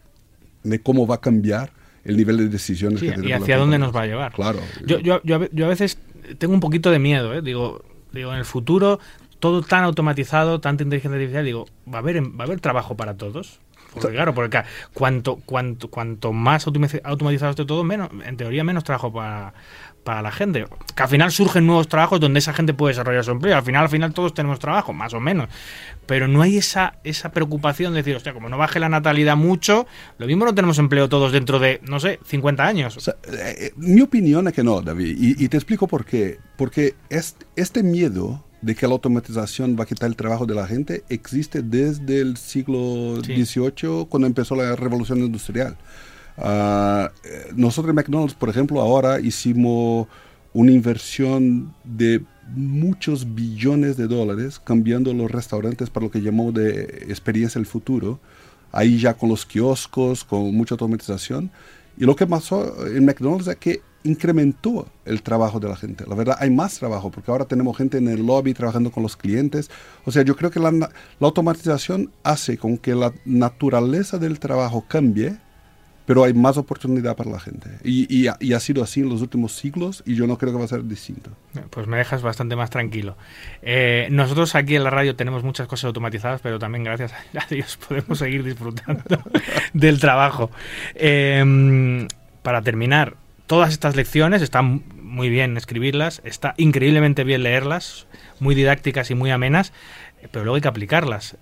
D: de cómo va a cambiar el nivel de decisiones
B: sí,
D: que tenemos.
B: Y hacia dónde nos va a llevar.
D: Claro.
B: Yo, yo, yo, yo a veces tengo un poquito de miedo, ¿eh? digo, digo, en el futuro todo tan automatizado, tanta inteligencia artificial, digo, va a haber, va a haber trabajo para todos. Porque claro, porque cuanto, cuanto, cuanto más automatizado esté todo, menos, en teoría menos trabajo para, para la gente. Que al final surgen nuevos trabajos donde esa gente puede desarrollar su empleo. Al final, al final todos tenemos trabajo, más o menos. Pero no hay esa, esa preocupación de decir, hostia, como no baje la natalidad mucho, lo mismo no tenemos empleo todos dentro de, no sé, 50 años.
D: Eh, eh, mi opinión es que no, David. Y, te explico por qué. Porque este miedo de que la automatización va a quitar el trabajo de la gente existe desde el siglo XVIII, cuando empezó la revolución industrial. Eh, nosotros en McDonald's, por ejemplo, ahora hicimos una inversión de muchos billones de dólares cambiando los restaurantes para lo que llamamos de experiencia del futuro, ahí ya con los kioscos, con mucha automatización. Y lo que pasó en McDonald's es que incrementó el trabajo de la gente. La verdad, hay más trabajo porque ahora tenemos gente en el lobby trabajando con los clientes. O sea, yo creo que la, la automatización hace con que la naturaleza del trabajo cambie pero hay más oportunidad para la gente. Y, ha sido así en los últimos siglos y yo no creo que va a ser distinto.
B: Pues me dejas bastante más tranquilo. Eh, nosotros aquí en la radio tenemos muchas cosas automatizadas, pero también gracias a Dios podemos seguir disfrutando del trabajo. Em, para terminar, todas estas lecciones están muy bien escribirlas, está increíblemente bien leerlas, muy didácticas y muy amenas pero luego hay que aplicarlas.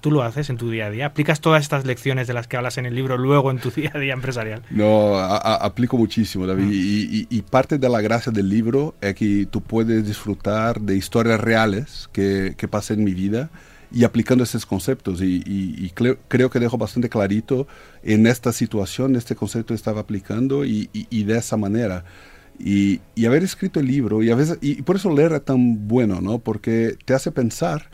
B: Tú lo haces en tu día a día. ¿Aplicas todas estas lecciones de las que hablas en el libro luego en tu día a día empresarial?
D: No, aplico muchísimo, David. Mm. Y, parte de la gracia del libro es que tú puedes disfrutar de historias reales que, que pasan en mi vida y aplicando esos conceptos. Y, creo, que dejo bastante clarito en esta situación, este concepto estaba aplicando y, de esa manera. Y, haber escrito el libro, y, a veces, y por eso leer es tan bueno, ¿no? Porque te hace pensar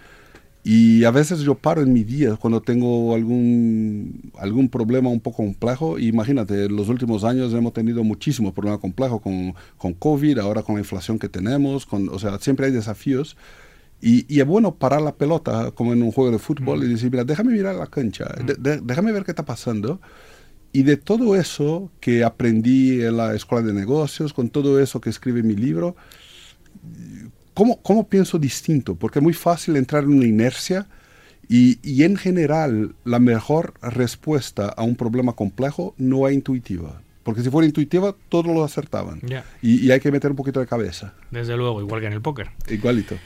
D: y a veces yo paro en mi día cuando tengo algún, algún problema un poco complejo. Imagínate, en los últimos años hemos tenido muchísimos problemas complejos con, con COVID, ahora con la inflación que tenemos, con, o sea, siempre hay desafíos. Y, y, es bueno parar la pelota como en un juego de fútbol y decir, mira, déjame mirar la cancha, déjame ver qué está pasando. Y de todo eso que aprendí en la escuela de negocios, con todo eso que escribe mi libro, ¿cómo, pienso distinto? Porque es muy fácil entrar en una inercia y, y, en general la mejor respuesta a un problema complejo no es intuitiva. Porque si fuera intuitiva, todos lo acertaban. Y, hay que meter un poquito de cabeza.
B: Desde luego, igual que en el póker.
D: Igualito.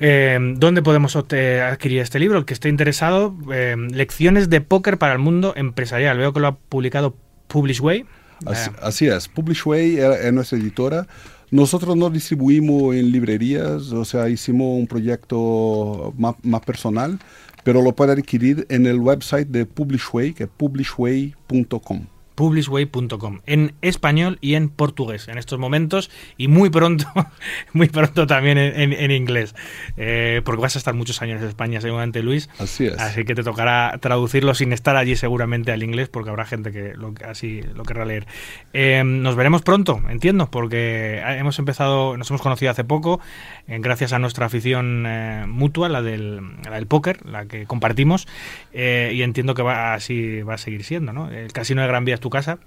B: Eh, ¿Dónde podemos adquirir este libro? El que esté interesado, eh, Lecciones de póker para el mundo empresarial. Veo que lo ha publicado Publishway.
D: Así, así es, Publishway es nuestra editora. Nosotros no distribuimos en librerías, o sea, hicimos un proyecto más, personal, pero lo puede adquirir en el website de Publishway, que es publishway.com
B: publishway.com en español y en portugués en estos momentos y muy pronto, muy pronto también en, inglés, eh, porque vas a estar muchos años en España seguramente Luis.
D: Así es.
B: Así que te tocará traducirlo sin estar allí seguramente al inglés porque habrá gente que lo, así lo querrá leer. Eh, nos veremos pronto, entiendo, porque hemos empezado, nos hemos conocido hace poco, eh, gracias a nuestra afición mutua, la del, la del póker, la que compartimos, y entiendo que va así va a seguir siendo, ¿no? El casino de Gran Vía casa.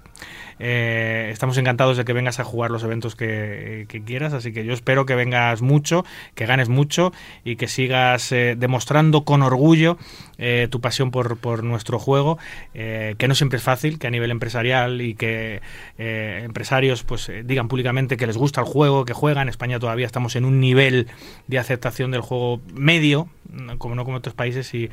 B: Eh, estamos encantados de que vengas a jugar los eventos que, quieras, así que yo espero que vengas mucho, que ganes mucho y que sigas eh, demostrando con orgullo eh, tu pasión por, por nuestro juego, que no siempre es fácil, que a nivel empresarial y que empresarios pues digan públicamente que les gusta el juego, que juegan. En España todavía estamos en un nivel de aceptación del juego medio, como no como otros países, y,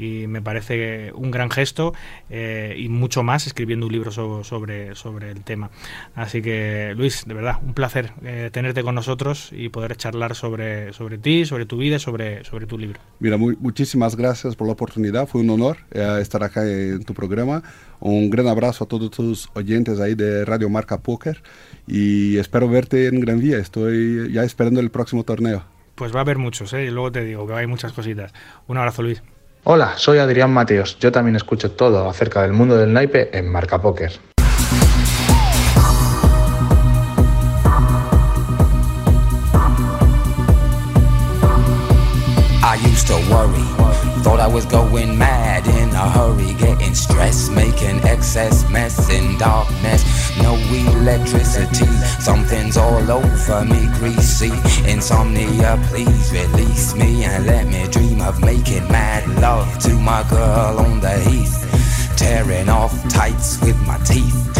B: y me parece un gran gesto y mucho más escribiendo un libro sobre, sobre, el tema. Así que, Luis, de verdad, un placer eh, tenerte con nosotros y poder charlar sobre, sobre ti, sobre tu vida, sobre, sobre tu libro.
D: Mira, muchísimas gracias por la oportunidad. Fue un honor eh, estar acá en tu programa. Un gran abrazo a todos tus oyentes ahí de Radio Marca Poker y espero verte en Gran Vía. Estoy ya esperando el próximo torneo.
B: Pues va a haber muchos, ¿eh? y luego te digo que hay muchas cositas. Un abrazo, Luis.
E: Hola, soy Adrián Mateos. Yo también escucho todo acerca del mundo del naipe en Marca Póker. A hurry, getting stressed, making excess mess in darkness. No electricity, something's all over me, greasy. Insomnia, please release me and let me dream of making mad love to my girl on the heath. tearing off tights with my teeth.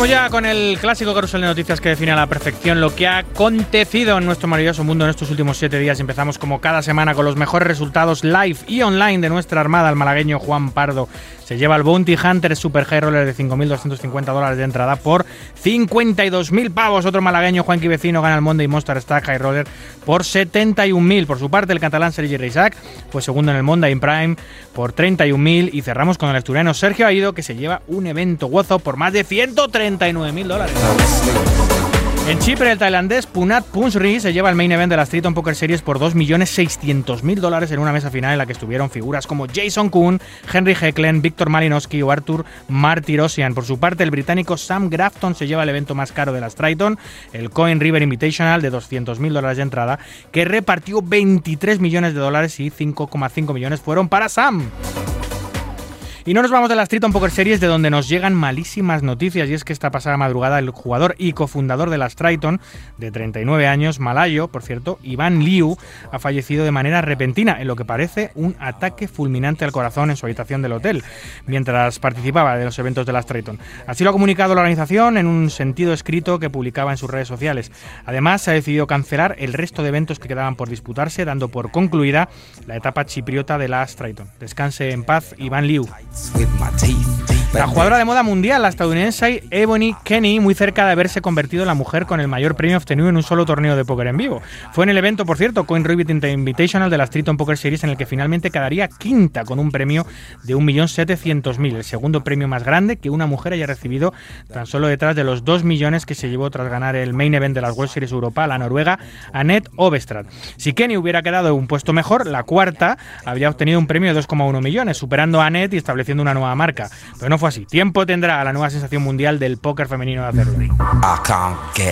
B: Vamos ya con el clásico carrusel de noticias que define a la perfección lo que ha acontecido en nuestro maravilloso mundo en estos últimos siete días. Empezamos como cada semana con los mejores resultados live y online de nuestra armada. El malagueño Juan Pardo se lleva el Bounty Hunter Super High Roller de 5.250 dólares de entrada por 52.000 pavos. Otro malagueño, Juan Vecino, gana el Monday Monster Stack High Roller por 71.000. Por su parte, el catalán Sergi Reisac fue segundo en el Monday Prime por 31.000. Y cerramos con el asturiano Sergio Aido, que se lleva un evento WhatsApp por más de 139.000 dólares. En Chipre, el tailandés Punat Punsri se lleva el main event de la Streeton Poker Series por 2.600.000 dólares en una mesa final en la que estuvieron figuras como Jason Kuhn, Henry Hecklen, Víctor Malinowski o Arthur Martirosian. Por su parte, el británico Sam Grafton se lleva el evento más caro de la Strayton, el Coin River Invitational de 200.000 dólares de entrada, que repartió 23 millones de dólares y 5,5 millones fueron para Sam. Y no nos vamos de la Triton Poker Series, de donde nos llegan malísimas noticias. Y es que esta pasada madrugada, el jugador y cofundador de la Triton, de 39 años, malayo, por cierto, Iván Liu, ha fallecido de manera repentina, en lo que parece un ataque fulminante al corazón en su habitación del hotel, mientras participaba de los eventos de la Triton. Así lo ha comunicado la organización en un sentido escrito que publicaba en sus redes sociales. Además, se ha decidido cancelar el resto de eventos que quedaban por disputarse, dando por concluida la etapa chipriota de la Triton. Descanse en paz, Iván Liu. with my teeth. La jugadora de moda mundial, la estadounidense Ebony Kenny, muy cerca de haberse convertido en la mujer con el mayor premio obtenido en un solo torneo de póker en vivo. Fue en el evento, por cierto, Coin Ribbit Invitational de la Streeton Poker Series, en el que finalmente quedaría quinta con un premio de 1.700.000, el segundo premio más grande que una mujer haya recibido, tan solo detrás de los 2 millones que se llevó tras ganar el main event de las World Series Europa, la noruega Annette Ovestrad. Si Kenny hubiera quedado un puesto mejor, la cuarta habría obtenido un premio de 2,1 millones, superando a Annette y estableciendo una nueva marca. Pero no fue así. Tiempo tendrá la nueva sensación mundial del póker femenino de hacerlo.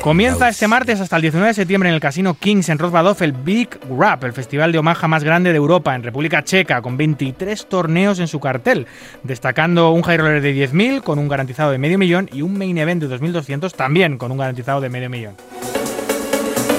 B: Comienza este martes hasta el 19 de septiembre en el Casino Kings en Rozbadov el Big Rap, el festival de Omaha más grande de Europa, en República Checa, con 23 torneos en su cartel, destacando un high roller de 10.000 con un garantizado de medio millón y un main event de 2.200 también con un garantizado de medio millón.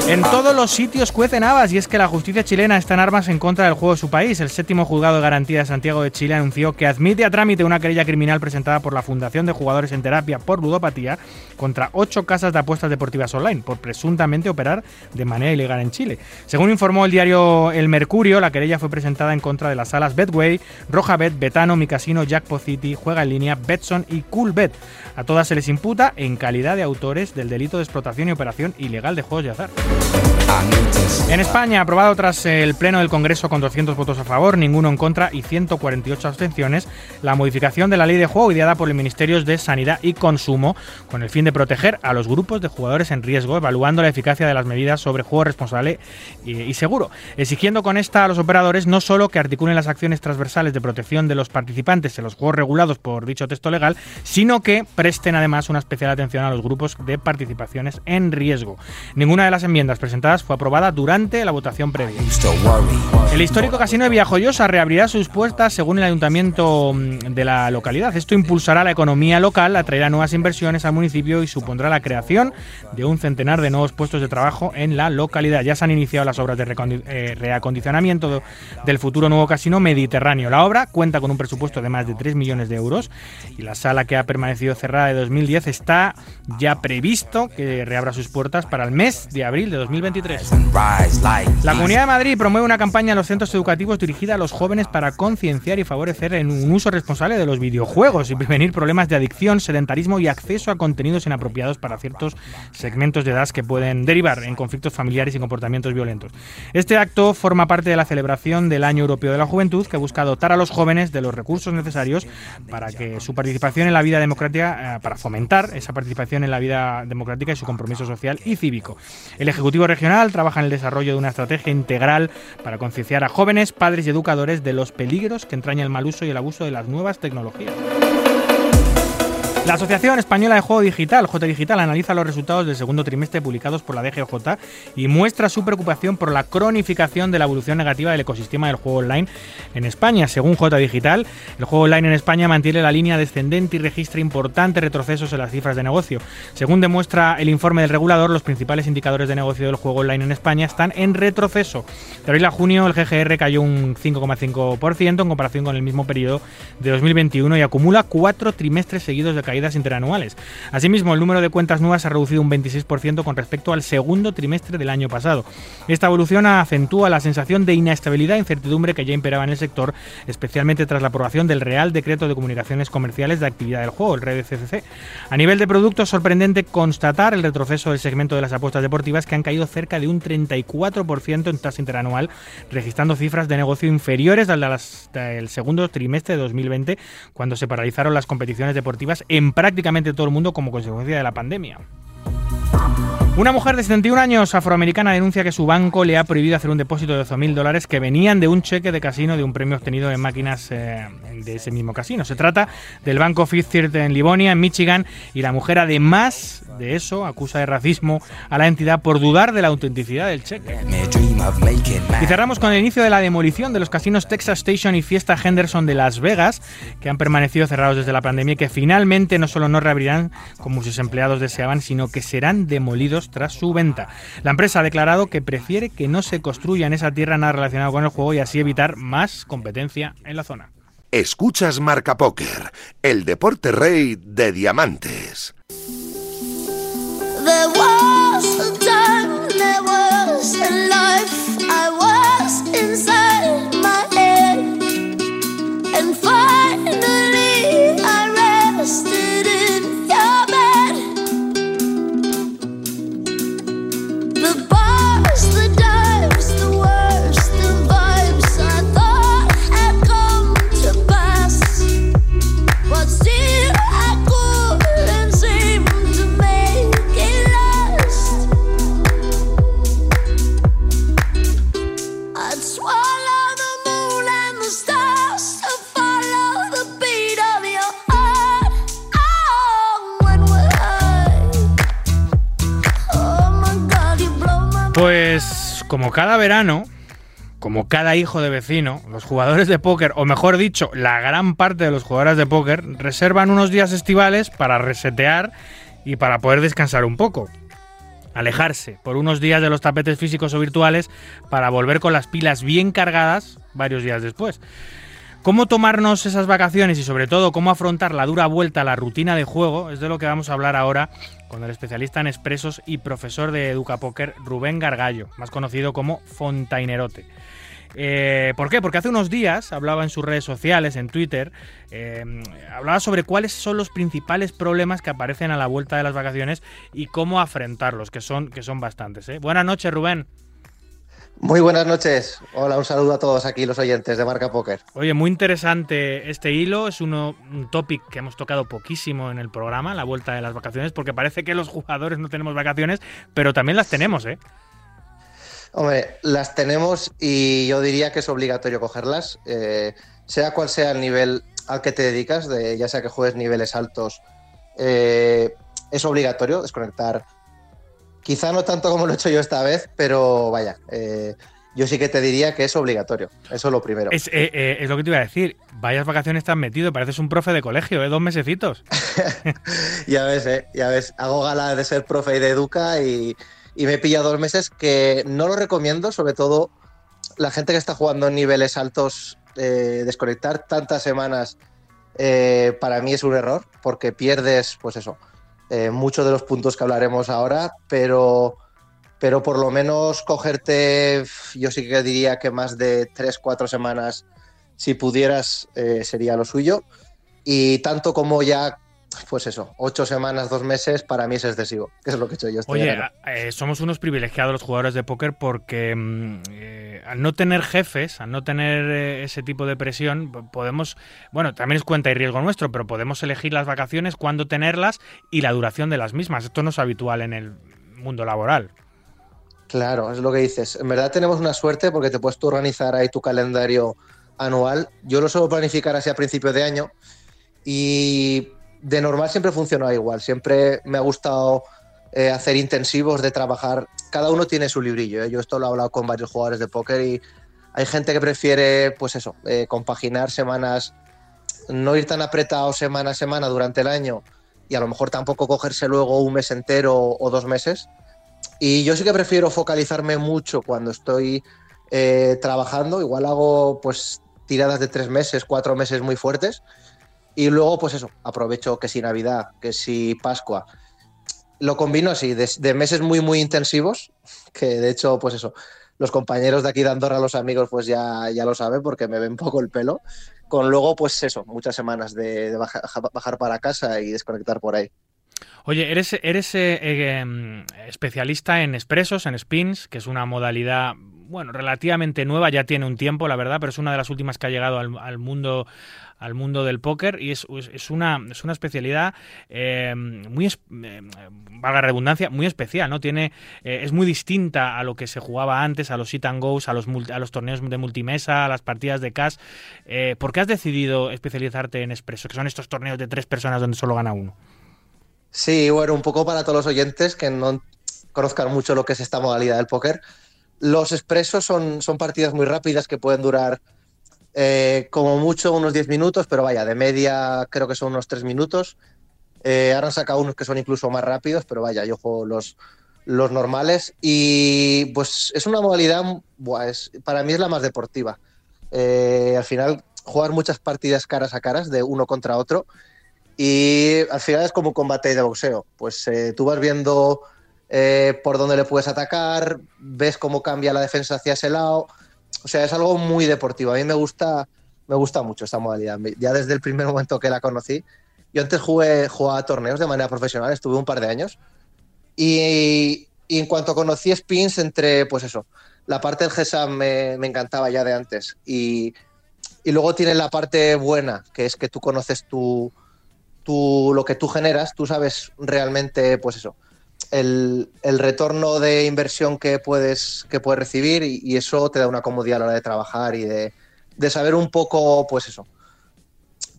B: En todos los sitios cuecen habas y es que la justicia chilena está en armas en contra del juego de su país. El séptimo juzgado de garantía de Santiago de Chile anunció que admite a trámite una querella criminal presentada por la Fundación de Jugadores en Terapia por Ludopatía contra ocho casas de apuestas deportivas online por presuntamente operar de manera ilegal en Chile. Según informó el diario El Mercurio, la querella fue presentada en contra de las salas Betway, Rojabet, Betano, Mi Casino, Jackpot City, Juega en Línea, Betson y Coolbet. A todas se les imputa en calidad de autores del delito de explotación y operación ilegal de juegos de azar. Thank you. En España, aprobado tras el Pleno del Congreso con 200 votos a favor, ninguno en contra y 148 abstenciones, la modificación de la ley de juego ideada por los Ministerios de Sanidad y Consumo con el fin de proteger a los grupos de jugadores en riesgo, evaluando la eficacia de las medidas sobre juego responsable y, seguro, exigiendo con esta a los operadores no solo que articulen las acciones transversales de protección de los participantes en los juegos regulados por dicho texto legal, sino que presten además una especial atención a los grupos de participaciones en riesgo. Ninguna de las enmiendas presentadas fue aprobada durante la votación previa. El histórico casino de Villajoyosa reabrirá sus puertas según el ayuntamiento mm, de la localidad. Esto impulsará la economía local, atraerá nuevas inversiones al municipio y supondrá la creación de un centenar de nuevos puestos de trabajo en la localidad. Ya se han iniciado las obras de eh, reacondicionamiento del futuro nuevo casino mediterráneo. La obra cuenta con un presupuesto de más de 3 millones de euros y la sala que ha permanecido cerrada de 2010 está ya previsto que reabra sus puertas para el mes de abril de 2023. 3. La Comunidad de Madrid promueve una campaña en los centros educativos dirigida a los jóvenes para concienciar y favorecer un uso responsable de los videojuegos y prevenir problemas de adicción, sedentarismo y acceso a contenidos inapropiados para ciertos segmentos de edad que pueden derivar en conflictos familiares y comportamientos violentos. Este acto forma parte de la celebración del Año Europeo de la Juventud que busca dotar a los jóvenes de los recursos necesarios para que su participación en la vida democrática, eh, para fomentar esa participación en la vida democrática y su compromiso social y cívico. El Ejecutivo Regional trabaja en el desarrollo de una estrategia integral para concienciar a jóvenes, padres y educadores de los peligros que entraña el mal uso y el abuso de las nuevas tecnologías. La Asociación Española de Juego Digital, J Digital, analiza los resultados del segundo trimestre publicados por la DGJ y muestra su preocupación por la cronificación de la evolución negativa del ecosistema del juego online en España. Según J Digital, el juego online en España mantiene la línea descendente y registra importantes retrocesos en las cifras de negocio. Según demuestra el informe del regulador, los principales indicadores de negocio del juego online en España están en retroceso. De abril a junio, el GGR cayó un 5,5% en comparación con el mismo periodo de 2021 y acumula cuatro trimestres seguidos de caída interanuales. Asimismo, el número de cuentas nuevas ha reducido un 26% con respecto al segundo trimestre del año pasado. Esta evolución acentúa la sensación de inestabilidad e incertidumbre que ya imperaba en el sector, especialmente tras la aprobación del Real Decreto de Comunicaciones Comerciales de Actividad del Juego, el RDCCC. A nivel de productos, sorprendente constatar el retroceso del segmento de las apuestas deportivas que han caído cerca de un 34% en tasa interanual, registrando cifras de negocio inferiores al del segundo trimestre de 2020, cuando se paralizaron las competiciones deportivas en prácticamente todo el mundo como consecuencia de la pandemia. Una mujer de 71 años afroamericana denuncia que su banco le ha prohibido hacer un depósito de 12.000 dólares que venían de un cheque de casino de un premio obtenido en máquinas eh, de ese mismo casino. Se trata del banco Fifth Third en Livonia, en Michigan, y la mujer además de eso acusa de racismo a la entidad por dudar de la autenticidad del cheque. Y cerramos con el inicio de la demolición de los casinos Texas Station y Fiesta Henderson de Las Vegas, que han permanecido cerrados desde la pandemia y que finalmente no solo no reabrirán como sus empleados deseaban, sino que serán demolidos tras su venta. La empresa ha declarado que prefiere que no se construya en esa tierra nada relacionado con el juego y así evitar más competencia en la zona.
A: Escuchas Marca Póker, el deporte rey de diamantes.
B: Pues como cada verano, como cada hijo de vecino, los jugadores de póker, o mejor dicho, la gran parte de los jugadores de póker, reservan unos días estivales para resetear y para poder descansar un poco. Alejarse por unos días de los tapetes físicos o virtuales para volver con las pilas bien cargadas varios días después. ¿Cómo tomarnos esas vacaciones y sobre todo cómo afrontar la dura vuelta a la rutina de juego? Es de lo que vamos a hablar ahora con el especialista en expresos y profesor de Educa Poker, Rubén Gargallo, más conocido como Fontainerote. Eh, ¿Por qué? Porque hace unos días hablaba en sus redes sociales, en Twitter, eh, hablaba sobre cuáles son los principales problemas que aparecen a la vuelta de las vacaciones y cómo afrontarlos, que son, que son bastantes. ¿eh? Buenas noches, Rubén.
F: Muy buenas noches. Hola, un saludo a todos aquí, los oyentes de Marca Poker.
B: Oye, muy interesante este hilo. Es uno, un topic que hemos tocado poquísimo en el programa, la vuelta de las vacaciones, porque parece que los jugadores no tenemos vacaciones, pero también las tenemos, ¿eh?
F: Hombre, las tenemos y yo diría que es obligatorio cogerlas, eh, sea cual sea el nivel al que te dedicas, de, ya sea que juegues niveles altos, eh, es obligatorio desconectar Quizá no tanto como lo he hecho yo esta vez, pero vaya, eh, yo sí que te diría que es obligatorio. Eso es lo primero.
B: Es, eh, eh, es lo que te iba a decir. Vayas vacaciones estás metido, pareces un profe de colegio, ¿eh? Dos mesecitos.
F: ya ves, ¿eh? Ya ves. Hago gala de ser profe y de educa y, me he pillado dos meses que no lo recomiendo, sobre todo la gente que está jugando en niveles altos, desconectar tantas semanas para mí es un error, porque pierdes, pues eso, eh, muchos de los puntos que hablaremos ahora, pero pero por lo menos cogerte, yo sí que diría que más de tres, cuatro semanas, si pudieras, eh, sería lo suyo. Y tanto como ya pues eso, ocho semanas, dos meses, para mí es excesivo, que es lo que he hecho yo. Este
B: Oye, eh, somos unos privilegiados los jugadores de póker porque mm, eh, al no tener jefes, al no tener eh, ese tipo de presión, podemos, bueno, también es cuenta y riesgo nuestro, pero podemos elegir las vacaciones, cuándo tenerlas y la duración de las mismas. Esto no es habitual en el mundo laboral.
F: Claro, es lo que dices. En verdad tenemos una suerte porque te puedes tú organizar ahí tu calendario anual. Yo lo suelo planificar así a principios de año y de normal siempre funciona igual. Siempre me ha gustado eh, hacer intensivos de trabajar. Cada uno tiene su librillo. ¿eh? Yo esto lo he hablado con varios jugadores de póker y hay gente que prefiere, pues eso, eh, compaginar semanas, no ir tan apretado semana a semana durante el año y a lo mejor tampoco cogerse luego un mes entero o dos meses. Y yo sí que prefiero focalizarme mucho cuando estoy trabajando. Igual hago pues tiradas de tres meses, cuatro meses muy fuertes y luego, pues eso, aprovecho que si Navidad, que si Pascua. Lo combino así, de, meses muy, muy intensivos, que de hecho, pues eso, los compañeros de aquí de Andorra, los amigos, pues ya, ya lo saben porque me ven poco el pelo. Con luego, pues eso, muchas semanas de, bajar, para casa y desconectar por ahí.
B: Oye, eres, eres eh, em, especialista en expresos, en spins, que es una modalidad bueno, relativamente nueva, ya tiene un tiempo, la verdad, pero es una de las últimas que ha llegado al, mundo al mundo del póker y es, una, es una especialidad eh, muy, eh, valga redundancia, muy especial, ¿no? Tiene, eh, es muy distinta a lo que se jugaba antes, a los sit and goes, a los, a los torneos de multimesa, a las partidas de cash. ¿Por qué has decidido especializarte en expreso, que son estos torneos de tres personas donde solo gana uno?
F: Sí, bueno, un poco para todos los oyentes que no conozcan mucho lo que es esta modalidad del póker. Los expresos son, son partidas muy rápidas que pueden durar eh, como mucho unos 10 minutos, pero vaya, de media creo que son unos 3 minutos. Eh, ahora han sacado unos que son incluso más rápidos, pero vaya, yo juego los, los normales. Y pues es una modalidad, para mí es la más deportiva. Eh, al final, jugar muchas partidas caras a caras de uno contra otro. Y al final es como un combate de boxeo. Pues tú vas viendo por dónde le puedes atacar, ves cómo cambia la defensa hacia ese lado o sea, es algo muy deportivo. A mí me gusta, me gusta mucho esta modalidad. Ya desde el primer momento que la conocí. Yo antes jugué, jugaba torneos de manera profesional, estuve un par de años. Y, en cuanto conocí spins, entre, pues eso, la parte del GESAM me, me encantaba ya de antes. Y, y, luego tiene la parte buena, que es que tú conoces tu, tu, lo que tú generas, tú sabes realmente, pues eso, el, retorno de inversión que puedes, que puedes recibir y, eso te da una comodidad a la hora de trabajar y de, saber un poco, pues eso,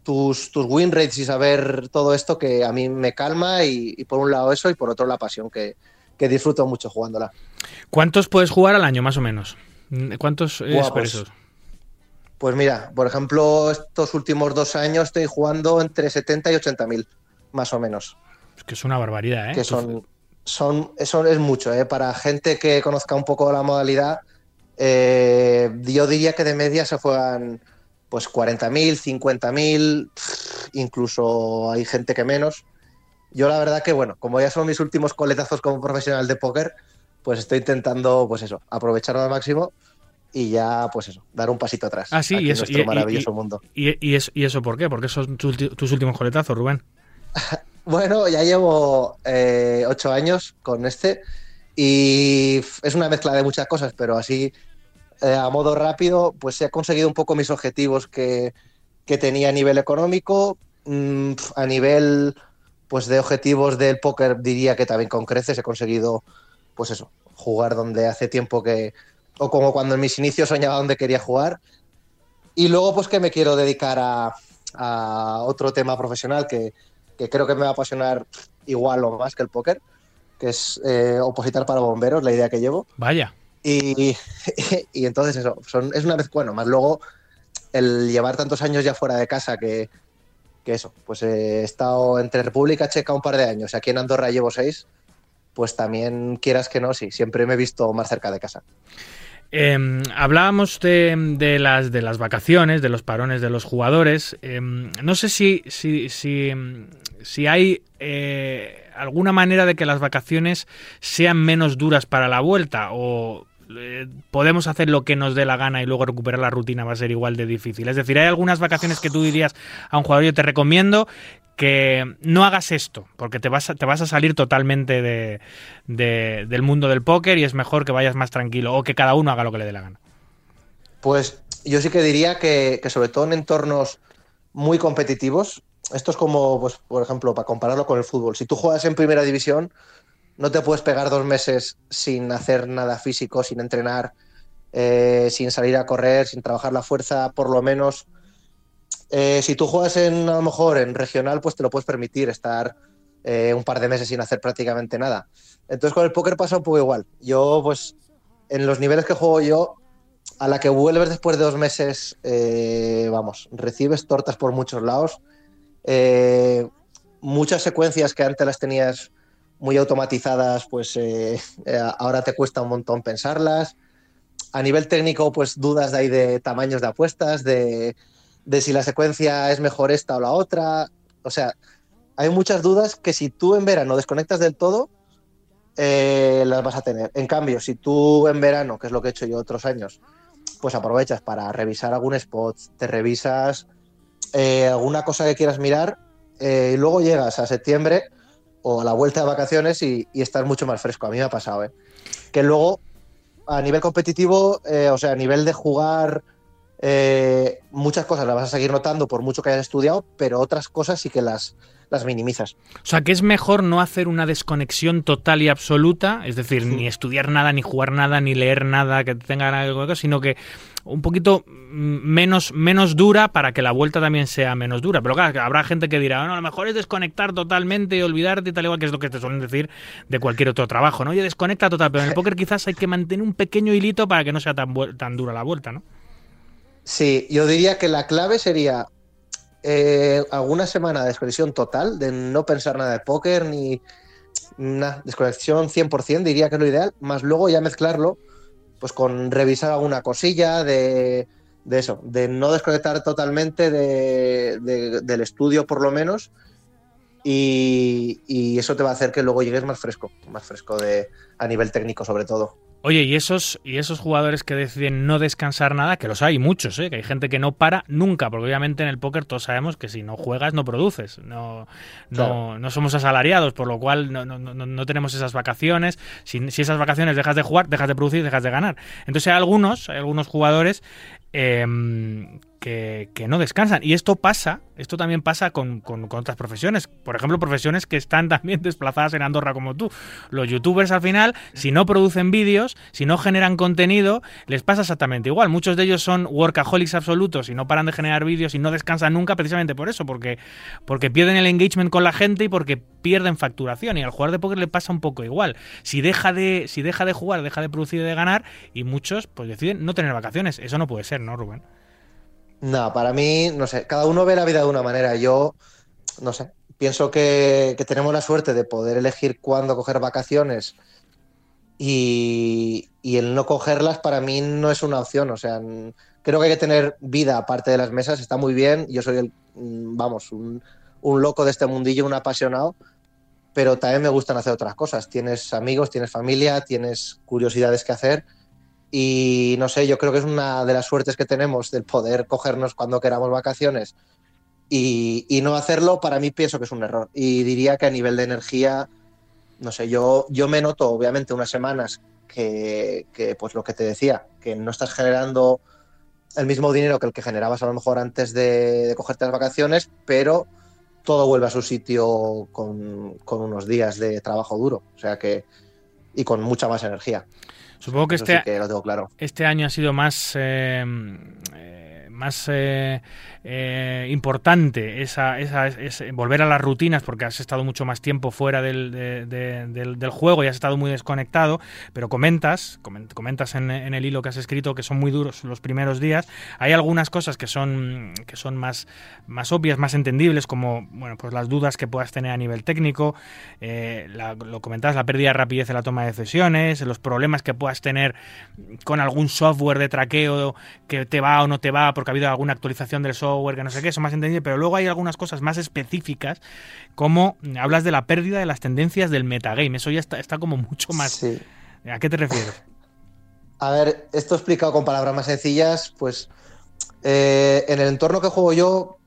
F: tus, tus, win rates y saber todo esto que a mí me calma y, por un lado eso y por otro la pasión que, disfruto mucho jugándola.
B: ¿Cuántos puedes jugar al año más o menos? ¿Cuántos
F: expresos? Pues, pues, mira, por ejemplo, estos últimos dos años estoy jugando entre 70 y 80 mil, más o menos.
B: Es que es una barbaridad, ¿eh?
F: Que son, son, eso es mucho, ¿eh? Para gente que conozca un poco la modalidad, eh, yo diría que de media se juegan pues 40.000, 50.000, incluso hay gente que menos. Yo la verdad que, bueno, como ya son mis últimos coletazos como profesional de póker, pues estoy intentando, pues eso, aprovecharlo al máximo y ya, pues eso, dar un pasito atrás.
B: Ah, sí, y eso,
F: nuestro maravilloso mundo.
B: Y, eso, ¿Y eso por qué? ¿Por qué son tus últimos coletazos, Rubén?
F: Bueno, ya llevo eh, ocho años con este y es una mezcla de muchas cosas, pero así eh, a modo rápido, pues he conseguido un poco mis objetivos que, tenía a nivel económico, mm, a nivel pues de objetivos del póker diría que también con creces he conseguido pues eso, jugar donde hace tiempo que o como cuando en mis inicios soñaba donde quería jugar. Y luego pues que me quiero dedicar a otro tema profesional que, que creo que me va a apasionar igual o más que el póker, que es eh, opositar para bomberos, la idea que llevo.
B: Vaya.
F: Y, y, entonces eso, son, es una vez, bueno, más luego el llevar tantos años ya fuera de casa que, que eso, pues he estado entre República Checa un par de años, aquí en Andorra llevo seis, pues también quieras que no, sí, siempre me he visto más cerca de casa.
B: Em, hablábamos de, las, de las vacaciones, de los parones de los jugadores. Em, no sé si, si, si, si hay eh, alguna manera de que las vacaciones sean menos duras para la vuelta o podemos hacer lo que nos dé la gana y luego recuperar la rutina va a ser igual de difícil. Es decir, hay algunas vacaciones que tú dirías a un jugador, yo te recomiendo que no hagas esto, porque te vas a, te vas a salir totalmente de, del mundo del póker y es mejor que vayas más tranquilo o que cada uno haga lo que le dé la gana.
F: Pues yo sí que diría que, sobre todo en entornos muy competitivos, esto es como, pues, por ejemplo, para compararlo con el fútbol. Si tú juegas en primera división, no te puedes pegar dos meses sin hacer nada físico, sin entrenar, eh, sin salir a correr, sin trabajar la fuerza, por lo menos. Eh, si tú juegas en, a lo mejor en regional, pues te lo puedes permitir estar eh, un par de meses sin hacer prácticamente nada. Entonces con el póker pasa un poco igual. Yo, pues, en los niveles que juego yo, a la que vuelves después de dos meses, vamos, recibes tortas por muchos lados. muchas secuencias que antes las tenías muy automatizadas, pues eh, eh, ahora te cuesta un montón pensarlas. A nivel técnico, pues dudas de ahí de tamaños de apuestas, de, si la secuencia es mejor esta o la otra. O sea, hay muchas dudas que si tú en verano desconectas del todo, eh, las vas a tener. En cambio, si tú en verano, que es lo que he hecho yo otros años, pues aprovechas para revisar algún spot, te revisas alguna cosa que quieras mirar, y luego llegas a septiembre o a la vuelta de vacaciones y, estar mucho más fresco. A mí me ha pasado, ¿eh? Que luego, a nivel competitivo, eh, o sea, a nivel de jugar, eh, muchas cosas las vas a seguir notando por mucho que hayas estudiado, pero otras cosas sí que las, las minimizas.
B: O sea, que es mejor no hacer una desconexión total y absoluta, es decir, ni estudiar nada, ni jugar nada, ni leer nada que tenga algo, sino que un poquito menos, menos dura para que la vuelta también sea menos dura. Pero claro, habrá gente que dirá, no, lo mejor es desconectar totalmente y olvidarte y tal igual, que es lo que te suelen decir de cualquier otro trabajo, ¿no? Oye, desconecta total, pero en el póker quizás hay que mantener un pequeño hilito para que no sea tan, tan dura la vuelta, ¿no?
F: Sí, yo diría que la clave sería eh, alguna semana de desconexión total, de no pensar nada de póker ni una desconexión 100%, diría que es lo ideal, más luego ya mezclarlo pues con revisar alguna cosilla de, eso, de no desconectar totalmente del estudio por lo menos y, y, eso te va a hacer que luego llegues más fresco, más fresco de, a nivel técnico sobre todo.
B: Oye, y esos, y esos jugadores que deciden no descansar nada, que los hay muchos, ¿eh? que hay gente que no para nunca, porque obviamente en el póker todos sabemos que si no juegas no produces, no, no, no somos asalariados, por lo cual no, no, no tenemos esas vacaciones. Si, si, esas vacaciones dejas de jugar, dejas de producir, dejas de ganar. Entonces hay algunos, hay algunos jugadores eh, que, no descansan. Y esto pasa, esto también pasa con, otras profesiones. Por ejemplo, profesiones que están también desplazadas en Andorra como tú. Los youtubers al final, si no producen vídeos, si no generan contenido, les pasa exactamente igual. Muchos de ellos son workaholics absolutos y no paran de generar vídeos y no descansan nunca precisamente por eso, porque, porque pierden el engagement con la gente y porque pierden facturación. Y al jugar de póker le pasa un poco igual. Si deja de, si deja de jugar, deja de producir y de ganar, y muchos pues deciden no tener vacaciones. Eso no puede ser, ¿no, Rubén?
F: No, para mí, no sé, cada uno ve la vida de una manera. Yo, no sé, pienso que, tenemos la suerte de poder elegir cuándo coger vacaciones y, el no cogerlas para mí no es una opción. O sea, creo que hay que tener vida aparte de las mesas, está muy bien. Yo soy el, mm, vamos, un, un loco de este mundillo, un apasionado, pero también me gustan hacer otras cosas. Tienes amigos, tienes familia, tienes curiosidades que hacer y no sé, yo creo que es una de las suertes que tenemos del poder cogernos cuando queramos vacaciones y, no hacerlo, para mí pienso que es un error. Y diría que a nivel de energía, no sé, yo, yo me noto obviamente unas semanas que, pues lo que te decía, que no estás generando el mismo dinero que el que generabas a lo mejor antes de, cogerte las vacaciones, pero todo vuelve a su sitio con, con, unos días de trabajo duro, o sea que y con mucha más energía.
B: Supongo que, este,
F: lo tengo claro.
B: este año ha sido más, eh, eh, más eh, eh, importante esa, volver a las rutinas porque has estado mucho más tiempo fuera del, juego y has estado muy desconectado, pero comentas, comentas en, el hilo que has escrito que son muy duros los primeros días. Hay algunas cosas que son, que son más, más obvias, más entendibles, como bueno, pues las dudas que puedas tener a nivel técnico, eh, lo comentabas, la pérdida de rapidez en la toma de decisiones, los problemas que puedas tener con algún software de traqueo que te va o no te va, porque que ha habido alguna actualización del software, que no sé qué, eso más entendible, pero luego hay algunas cosas más específicas, como hablas de la pérdida de las tendencias del metagame. Eso ya está, está como mucho más.
F: Sí.
B: ¿A qué te refieres?
F: A ver, esto explicado con palabras más sencillas, pues eh, en el entorno que juego yo,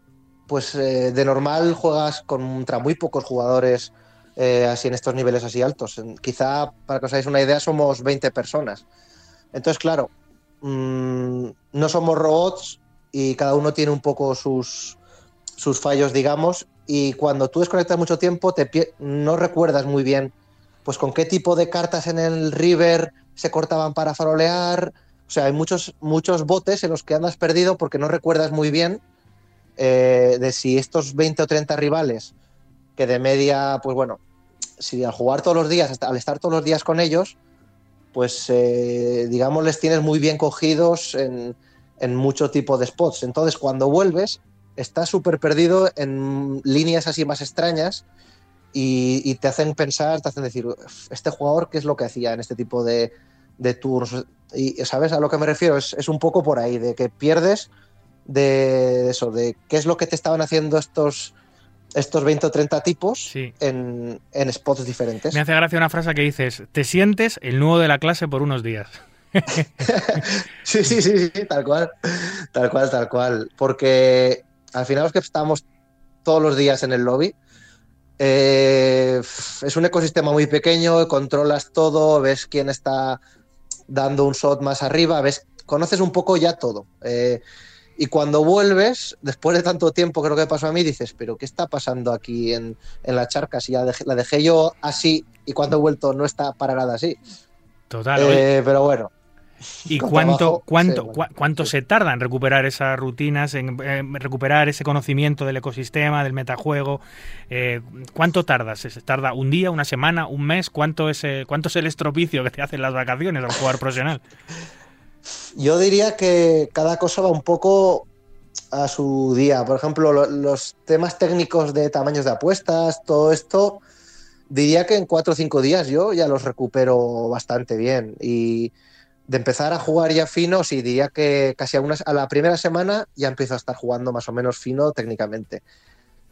F: pues eh, de normal juegas contra muy pocos jugadores eh, así en estos niveles así altos. Quizá, para que os hagáis una idea, somos 20 personas. Entonces, claro, mm, no somos robots y cada uno tiene un poco sus, sus fallos, digamos, y cuando tú desconectas mucho tiempo, te no recuerdas muy bien pues con qué tipo de cartas en el river se cortaban para farolear. O sea, hay muchos, muchos botes en los que andas perdido porque no recuerdas muy bien eh, de si estos 20 o 30 rivales, que de media, pues bueno, si al jugar todos los días, al estar todos los días con ellos, pues eh, digamos les tienes muy bien cogidos en, en mucho tipo de spots. Entonces, cuando vuelves, estás súper perdido en líneas así más extrañas y, y te hacen pensar, te hacen decir, "Uf, este jugador, ¿qué es lo que hacía en este tipo de, de turnos? Y, ¿sabes a lo que me refiero? Es, es un poco por ahí, de que pierdes de eso, de qué es lo que te estaban haciendo estos, estos 20 o 30 tipos
B: Sí.
F: en, en spots diferentes.
B: Me hace gracia una frase que dices, te sientes el nuevo de la clase por unos días.
F: Sí, sí, sí, sí, tal cual. Tal cual, tal cual. Porque al final los que estamos todos los días en el lobby, eh, es un ecosistema muy pequeño, controlas todo, ves quién está dando un shot más arriba, ves, conoces un poco ya todo. Eh, y cuando vuelves, después de tanto tiempo, creo que pasó a mí, dices, pero ¿qué está pasando aquí en, en la charca? Si ya dejé- la dejé yo así y cuando he vuelto no está para nada así.
B: Total.
F: Eh, pero bueno,
B: ¿Y cuánto,
F: trabajo,
B: cuánto,
F: sí, bueno,
B: cua- cuánto
F: sí.
B: se tarda en recuperar esas rutinas, en eh, recuperar ese conocimiento del ecosistema, del metajuego? Eh, ¿Cuánto tardas? ¿Se tarda un día, una semana, un mes? ¿Cuánto es, eh, ¿Cuánto es el estropicio que te hacen las vacaciones al jugar profesional?
F: Yo diría que cada cosa va un poco a su día. Por ejemplo, lo- los temas técnicos de tamaños de apuestas, todo esto, diría que en cuatro o cinco días yo ya los recupero bastante bien. Y de empezar a jugar ya fino, sí, diría que casi a, la primera semana ya empiezo a estar jugando más o menos fino técnicamente.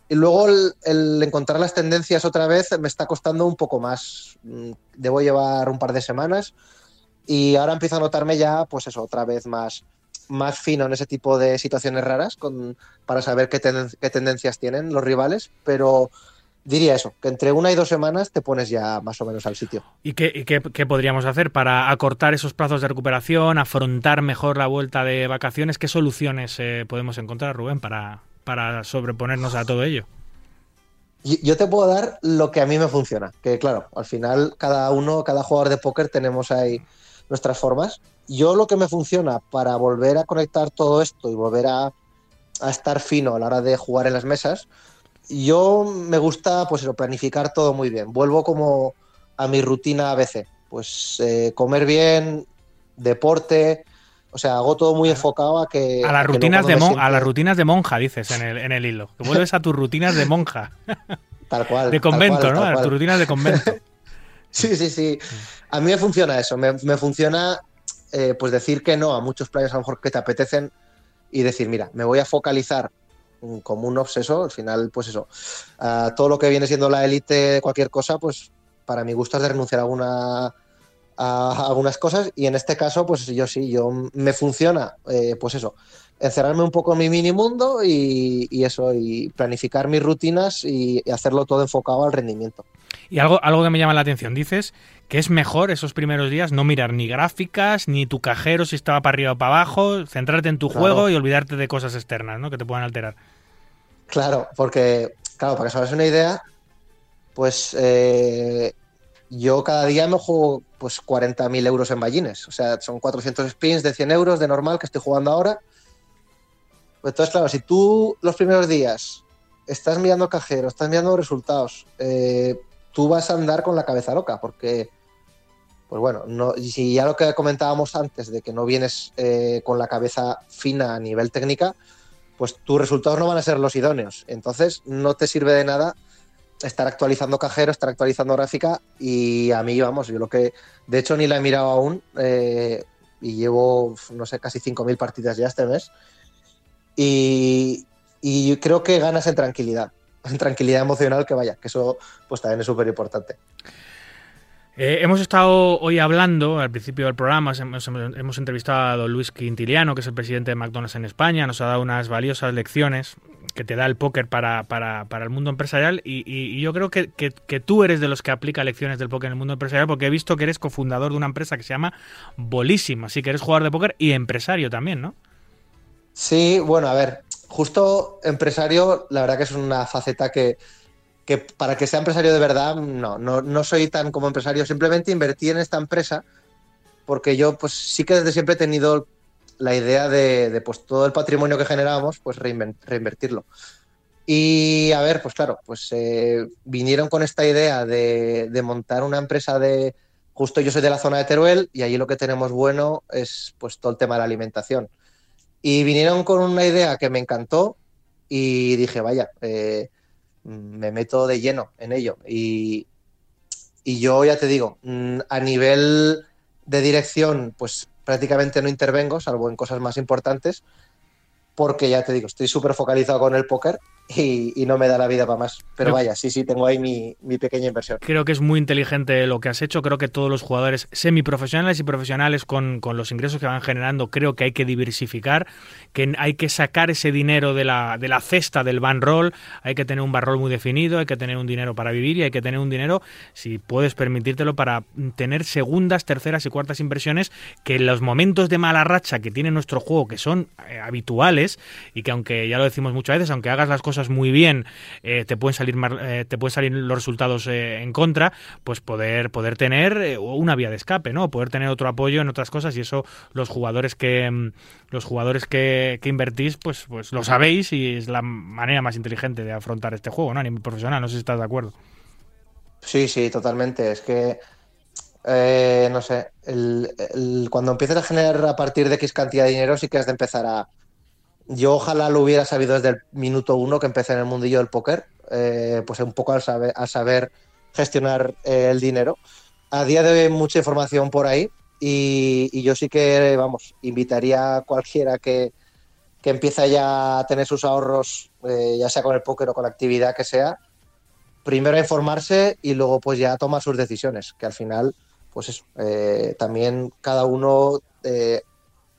F: Y luego el, encontrar las tendencias otra vez me está costando un poco más. Mm, Debo llevar un par de semanas y ahora empiezo a notarme ya, pues eso, otra vez más, más fino en ese tipo de situaciones raras con, para saber qué tendencias tienen los rivales, pero diría eso, que entre una y dos semanas te pones ya más o menos al sitio.
B: ¿Y qué, y qué- qué podríamos hacer para acortar esos plazos de recuperación, afrontar mejor la vuelta de vacaciones? ¿Qué soluciones eh, podemos encontrar, Rubén, para, para sobreponernos a todo ello?
F: Yo te puedo dar lo que a mí me funciona, que claro, al final cada uno, cada jugador de póker tenemos ahí nuestras formas. Yo lo que me funciona para volver a conectar todo esto y volver a, a estar fino a la hora de jugar en las mesas, yo me gusta pues eso, planificar todo muy bien. Vuelvo como a mi rutina ABC, pues eh, comer bien, deporte, o sea, hago todo muy enfocado a que...
B: A las
F: que
B: rutinas de, a las rutinas de monja, dices en el, en el hilo. Que vuelves a tus rutinas de monja,
F: Tal cual.
B: de
F: tal
B: convento,
F: cual,
B: ¿no?
F: tal
B: A
F: cual.
B: tus rutinas de convento.
F: Sí, sí, sí. A mí me funciona eso. Me, me funciona eh, pues decir que no a muchos players a lo mejor que te apetecen y decir, mira, me voy a focalizar como un obseso. Al final, pues eso. a todo lo que viene siendo la élite, cualquier cosa, pues para mi gusto es de renunciar a, alguna, a algunas cosas. Y en este caso, pues yo sí, yo me funciona, eh, pues eso. Encerrarme un poco en mi mini mundo y, y eso, y planificar mis rutinas y- y hacerlo todo enfocado al rendimiento.
B: Y algo, algo que me llama la atención, dices que es mejor esos primeros días no mirar ni gráficas, ni tu cajero si estaba para arriba o para abajo, centrarte en tu
F: Claro.
B: juego y olvidarte de cosas externas, ¿no? Que te puedan alterar.
F: Claro, porque, claro, para que os hagáis una idea, pues eh, yo cada día me juego pues 40.000 euros en ballines. O sea, son 400 spins de 100 euros de normal que estoy jugando ahora. Entonces, claro, si tú los primeros días estás mirando cajero, estás mirando resultados, eh, tú vas a andar con la cabeza loca, porque, pues bueno, no, si ya lo que comentábamos antes de que no vienes eh, con la cabeza fina a nivel técnica, pues tus resultados no van a ser los idóneos. Entonces, no te sirve de nada estar actualizando cajero, estar actualizando gráfica y a mí, vamos, yo lo que, de hecho, ni la he mirado aún eh, y llevo, no sé, casi 5.000 partidas ya este mes y, creo que ganas en tranquilidad, en tranquilidad emocional que vaya, que eso pues también es súper importante.
B: Eh, hemos estado hoy hablando, al principio del programa, hemos, entrevistado a Luis Quintiliano, que es el presidente de McDonald's en España, nos ha dado unas valiosas lecciones que te da el póker para, para, para el mundo empresarial y, yo creo que, que, que, tú eres de los que aplica lecciones del póker en el mundo empresarial porque he visto que eres cofundador de una empresa que se llama Bolísima, así que eres jugador de póker y empresario también, ¿no?
F: Sí, bueno, a ver, justo empresario, la verdad que es una faceta que, que para que sea empresario de verdad, no, no, no soy tan como empresario, simplemente invertí en esta empresa porque yo pues sí que desde siempre he tenido la idea de, de pues todo el patrimonio que generábamos, pues reinvertirlo. Y a ver, pues claro, pues eh, vinieron con esta idea de, de, montar una empresa de, justo yo soy de la zona de Teruel y allí lo que tenemos bueno es pues todo el tema de la alimentación. Y vinieron con una idea que me encantó y dije, vaya, eh, me meto de lleno en ello. Y, y, yo ya te digo, mm, a nivel de dirección, pues prácticamente no intervengo, salvo en cosas más importantes, porque ya te digo, estoy súper focalizado con el póker y, y, no me da la vida para más. Pero vaya, sí, sí, tengo ahí mi, mi, pequeña inversión.
B: Creo que es muy inteligente lo que has hecho. Creo que todos los jugadores semiprofesionales y profesionales con, con los ingresos que van generando, creo que hay que diversificar, que hay que sacar ese dinero de la, de la cesta del ban roll, hay que tener un ban roll muy definido, hay que tener un dinero para vivir y hay que tener un dinero, si puedes permitírtelo, para tener segundas, terceras y cuartas inversiones que en los momentos de mala racha que tiene nuestro juego, que son eh, habituales y que aunque ya lo decimos muchas veces, aunque hagas las cosas muy bien, eh, te pueden salir eh, te pueden salir los resultados eh, en contra, pues poder poder tener una vía de escape, ¿no? Poder tener otro apoyo en otras cosas y eso los jugadores que mm, los jugadores que, invertís, pues pues lo sabéis y es la manera más inteligente de afrontar este juego, ¿no? A nivel profesional, no sé si estás de acuerdo.
F: Sí, sí, totalmente. Es que no sé, el, cuando empiezas a generar a partir de X cantidad de dinero, sí que has de empezar a, yo ojalá lo hubiera sabido desde el minuto uno que empecé en el mundillo del póker, eh, pues un poco al saber, a saber gestionar eh, el dinero. A día de hoy hay mucha información por ahí y, yo sí que, vamos, invitaría a cualquiera que, que empieza ya a tener sus ahorros, eh, ya sea con el póker o con la actividad que sea, primero a informarse y luego pues ya a tomar sus decisiones, que al final, pues eso, también cada uno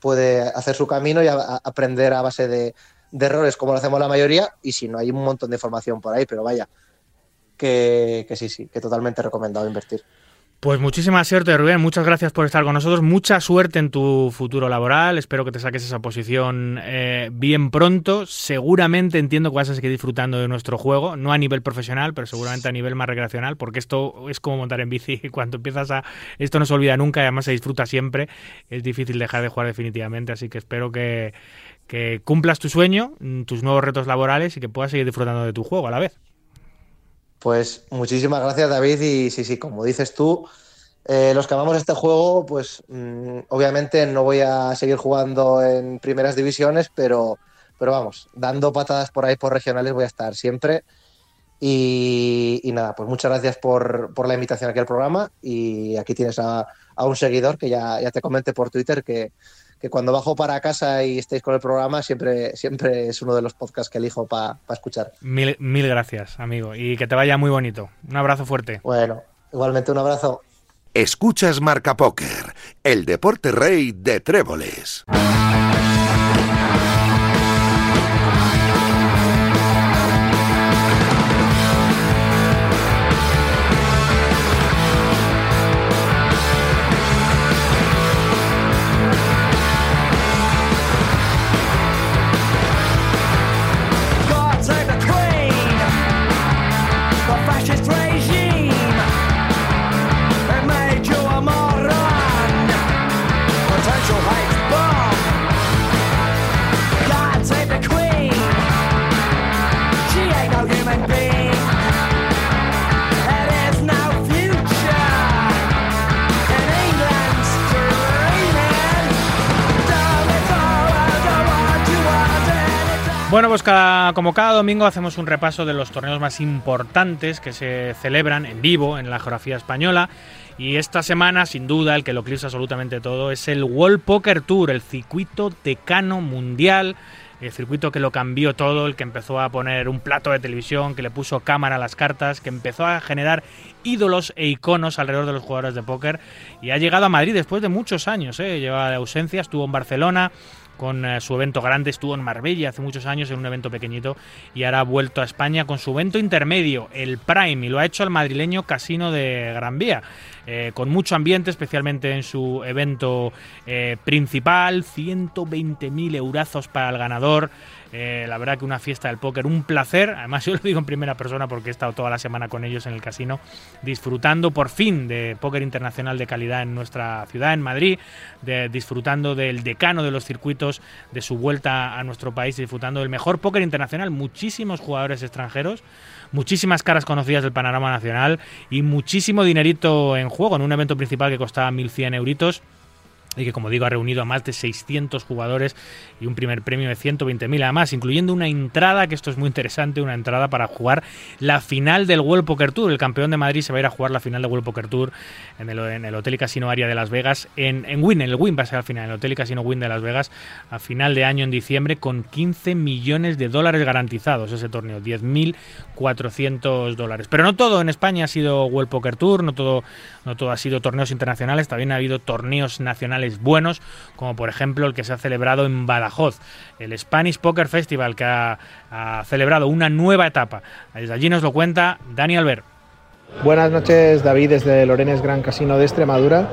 F: puede hacer su camino y a, aprender a base de, de, errores como lo hacemos la mayoría y si no hay un montón de información por ahí, pero vaya, que, que sí, sí, que totalmente recomendado invertir.
B: Pues muchísima suerte, Rubén. Muchas gracias por estar con nosotros. Mucha suerte en tu futuro laboral. Espero que te saques esa posición eh, bien pronto. Seguramente entiendo que vas a seguir disfrutando de nuestro juego, no a nivel profesional, pero seguramente a nivel más recreacional, porque esto es como montar en bici. Cuando empiezas a. Esto no se olvida nunca y además se disfruta siempre. Es difícil dejar de jugar definitivamente. Así que espero que, que cumplas tu sueño, tus nuevos retos laborales y que puedas seguir disfrutando de tu juego a la vez.
F: Pues muchísimas gracias, David. Y sí, sí, como dices tú, eh, los que amamos este juego, pues mmm, obviamente no voy a seguir jugando en primeras divisiones, pero, pero vamos, dando patadas por ahí por regionales voy a estar siempre. Y, y nada, pues muchas gracias por, por, la invitación aquí al programa. Y aquí tienes a, a un seguidor que ya, ya te comenté por Twitter que, que cuando bajo para casa y estéis con el programa, siempre, siempre es uno de los podcasts que elijo para pa escuchar.
B: Mil, mil gracias, amigo, y que te vaya muy bonito. Un abrazo fuerte.
F: Bueno, igualmente un abrazo.
A: Escuchas Marca Póker, el deporte rey de tréboles.
B: Bueno, pues como cada domingo hacemos un repaso de los torneos más importantes que se celebran en vivo en la geografía española. Y esta semana, sin duda, el que lo eclipsa absolutamente todo es el World Poker Tour, el circuito decano mundial el circuito que lo cambió todo, el que empezó a poner un plato de televisión, que le puso cámara a las cartas, que empezó a generar ídolos e iconos alrededor de los jugadores de póker y ha llegado a Madrid después de muchos años, ¿eh? lleva de ausencia, estuvo en Barcelona, con eh, su evento grande, estuvo en Marbella hace muchos años en un evento pequeñito y ahora ha vuelto a España con su evento intermedio, el Prime, y lo ha hecho al madrileño Casino de Gran Vía, eh, con mucho ambiente, especialmente en su evento eh, principal, 120.000 eurazos para el ganador. Eh, la verdad que una fiesta del póker, un placer. Además, yo lo digo en primera persona porque he estado toda la semana con ellos en el casino, disfrutando por fin de póker internacional de calidad en nuestra ciudad, en Madrid, disfrutando del decano de los circuitos, de su vuelta a nuestro país, disfrutando del mejor póker internacional. Muchísimos jugadores extranjeros, muchísimas caras conocidas del panorama nacional y muchísimo dinerito en juego en un evento principal que costaba 1.100 euritos y que como digo ha reunido a más de 600 jugadores y un primer premio de 120.000 además, incluyendo una entrada, que esto es muy interesante, una entrada para jugar la final del World Poker Tour. El campeón de Madrid se va a ir a jugar la final del World Poker Tour en el, en el Hotel y Casino Aria de Las Vegas, en, en Win, el Win va a ser al final, en el Hotel y Casino Win de Las Vegas, a final de año en diciembre, con 15 millones de dólares garantizados ese torneo, 10.400 dólares. Pero no todo en España ha sido World Poker Tour, no todo, no todo ha sido torneos internacionales, también ha habido torneos nacionales buenos, como por ejemplo el que se ha celebrado en Badajoz, el Spanish Poker Festival, que ha, celebrado una nueva etapa. Desde allí nos lo cuenta Dani Albert.
G: Buenas noches, David, desde Lorenes Gran Casino de Extremadura,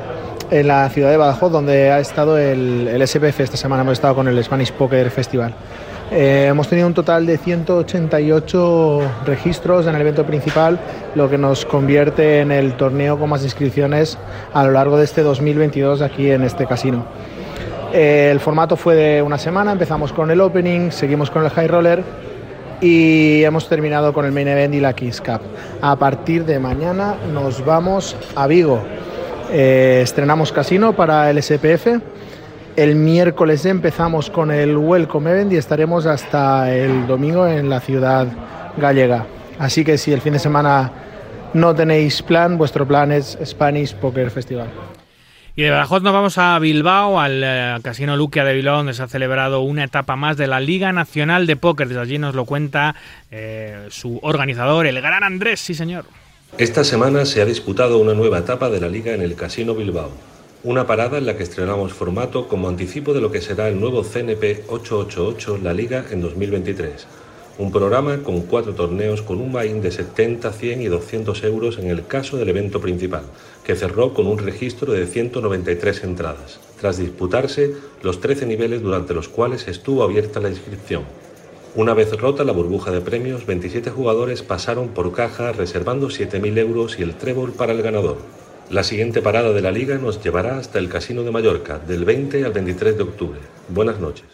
G: en la ciudad de Badajoz, donde ha estado el, el SPF. Esta semana hemos estado con el Spanish Poker Festival. Eh, hemos tenido un total de 188 registros en el evento principal, lo que nos convierte en el torneo con más inscripciones a lo largo de este 2022 aquí en este casino. Eh, el formato fue de una semana, empezamos con el opening, seguimos con el high roller y hemos terminado con el main event y la Kings Cup. A partir de mañana nos vamos a Vigo. Eh, estrenamos casino para el SPF. El miércoles empezamos con el Welcome Event y estaremos hasta el domingo en la ciudad gallega. Así que si el fin de semana no tenéis plan, vuestro plan es Spanish Poker Festival.
B: Y de Badajoz nos vamos a Bilbao, al eh, Casino Luquia de Bilbao, donde se ha celebrado una etapa más de la Liga Nacional de Póker. Desde allí nos lo cuenta eh, su organizador, el gran Andrés, sí señor.
H: Esta semana se ha disputado una nueva etapa de la liga en el Casino Bilbao. Una parada en la que estrenamos formato como anticipo de lo que será el nuevo CNP 888 La Liga en 2023. Un programa con cuatro torneos con un buy-in de 70, 100 y 200 euros en el caso del evento principal, que cerró con un registro de 193 entradas, tras disputarse los 13 niveles durante los cuales estuvo abierta la inscripción. Una vez rota la burbuja de premios, 27 jugadores pasaron por caja reservando 7.000 euros y el trébol para el ganador. La siguiente parada de la liga nos llevará hasta el Casino de Mallorca, del 20 al 23 de octubre. Buenas noches.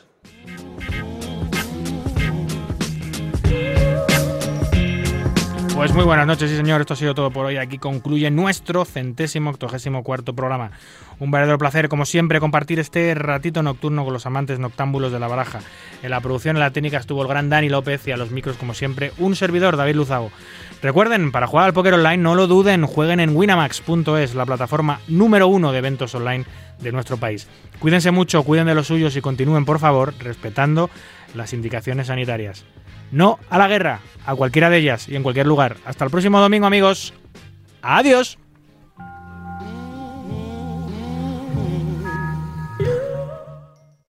B: Pues muy buenas noches, sí señor, esto ha sido todo por hoy. Aquí concluye nuestro centésimo octogésimo cuarto programa. Un verdadero placer, como siempre, compartir este ratito nocturno con los amantes noctámbulos de la baraja. En la producción, en la técnica estuvo el gran Dani López y a los micros, como siempre, un servidor, David Luzago. Recuerden, para jugar al póker online, no lo duden, jueguen en winamax.es, la plataforma número uno de eventos online de nuestro país. Cuídense mucho, cuiden de los suyos y continúen, por favor, respetando las indicaciones sanitarias. No a la guerra, a cualquiera de ellas y en cualquier lugar. Hasta el próximo domingo, amigos. Adiós.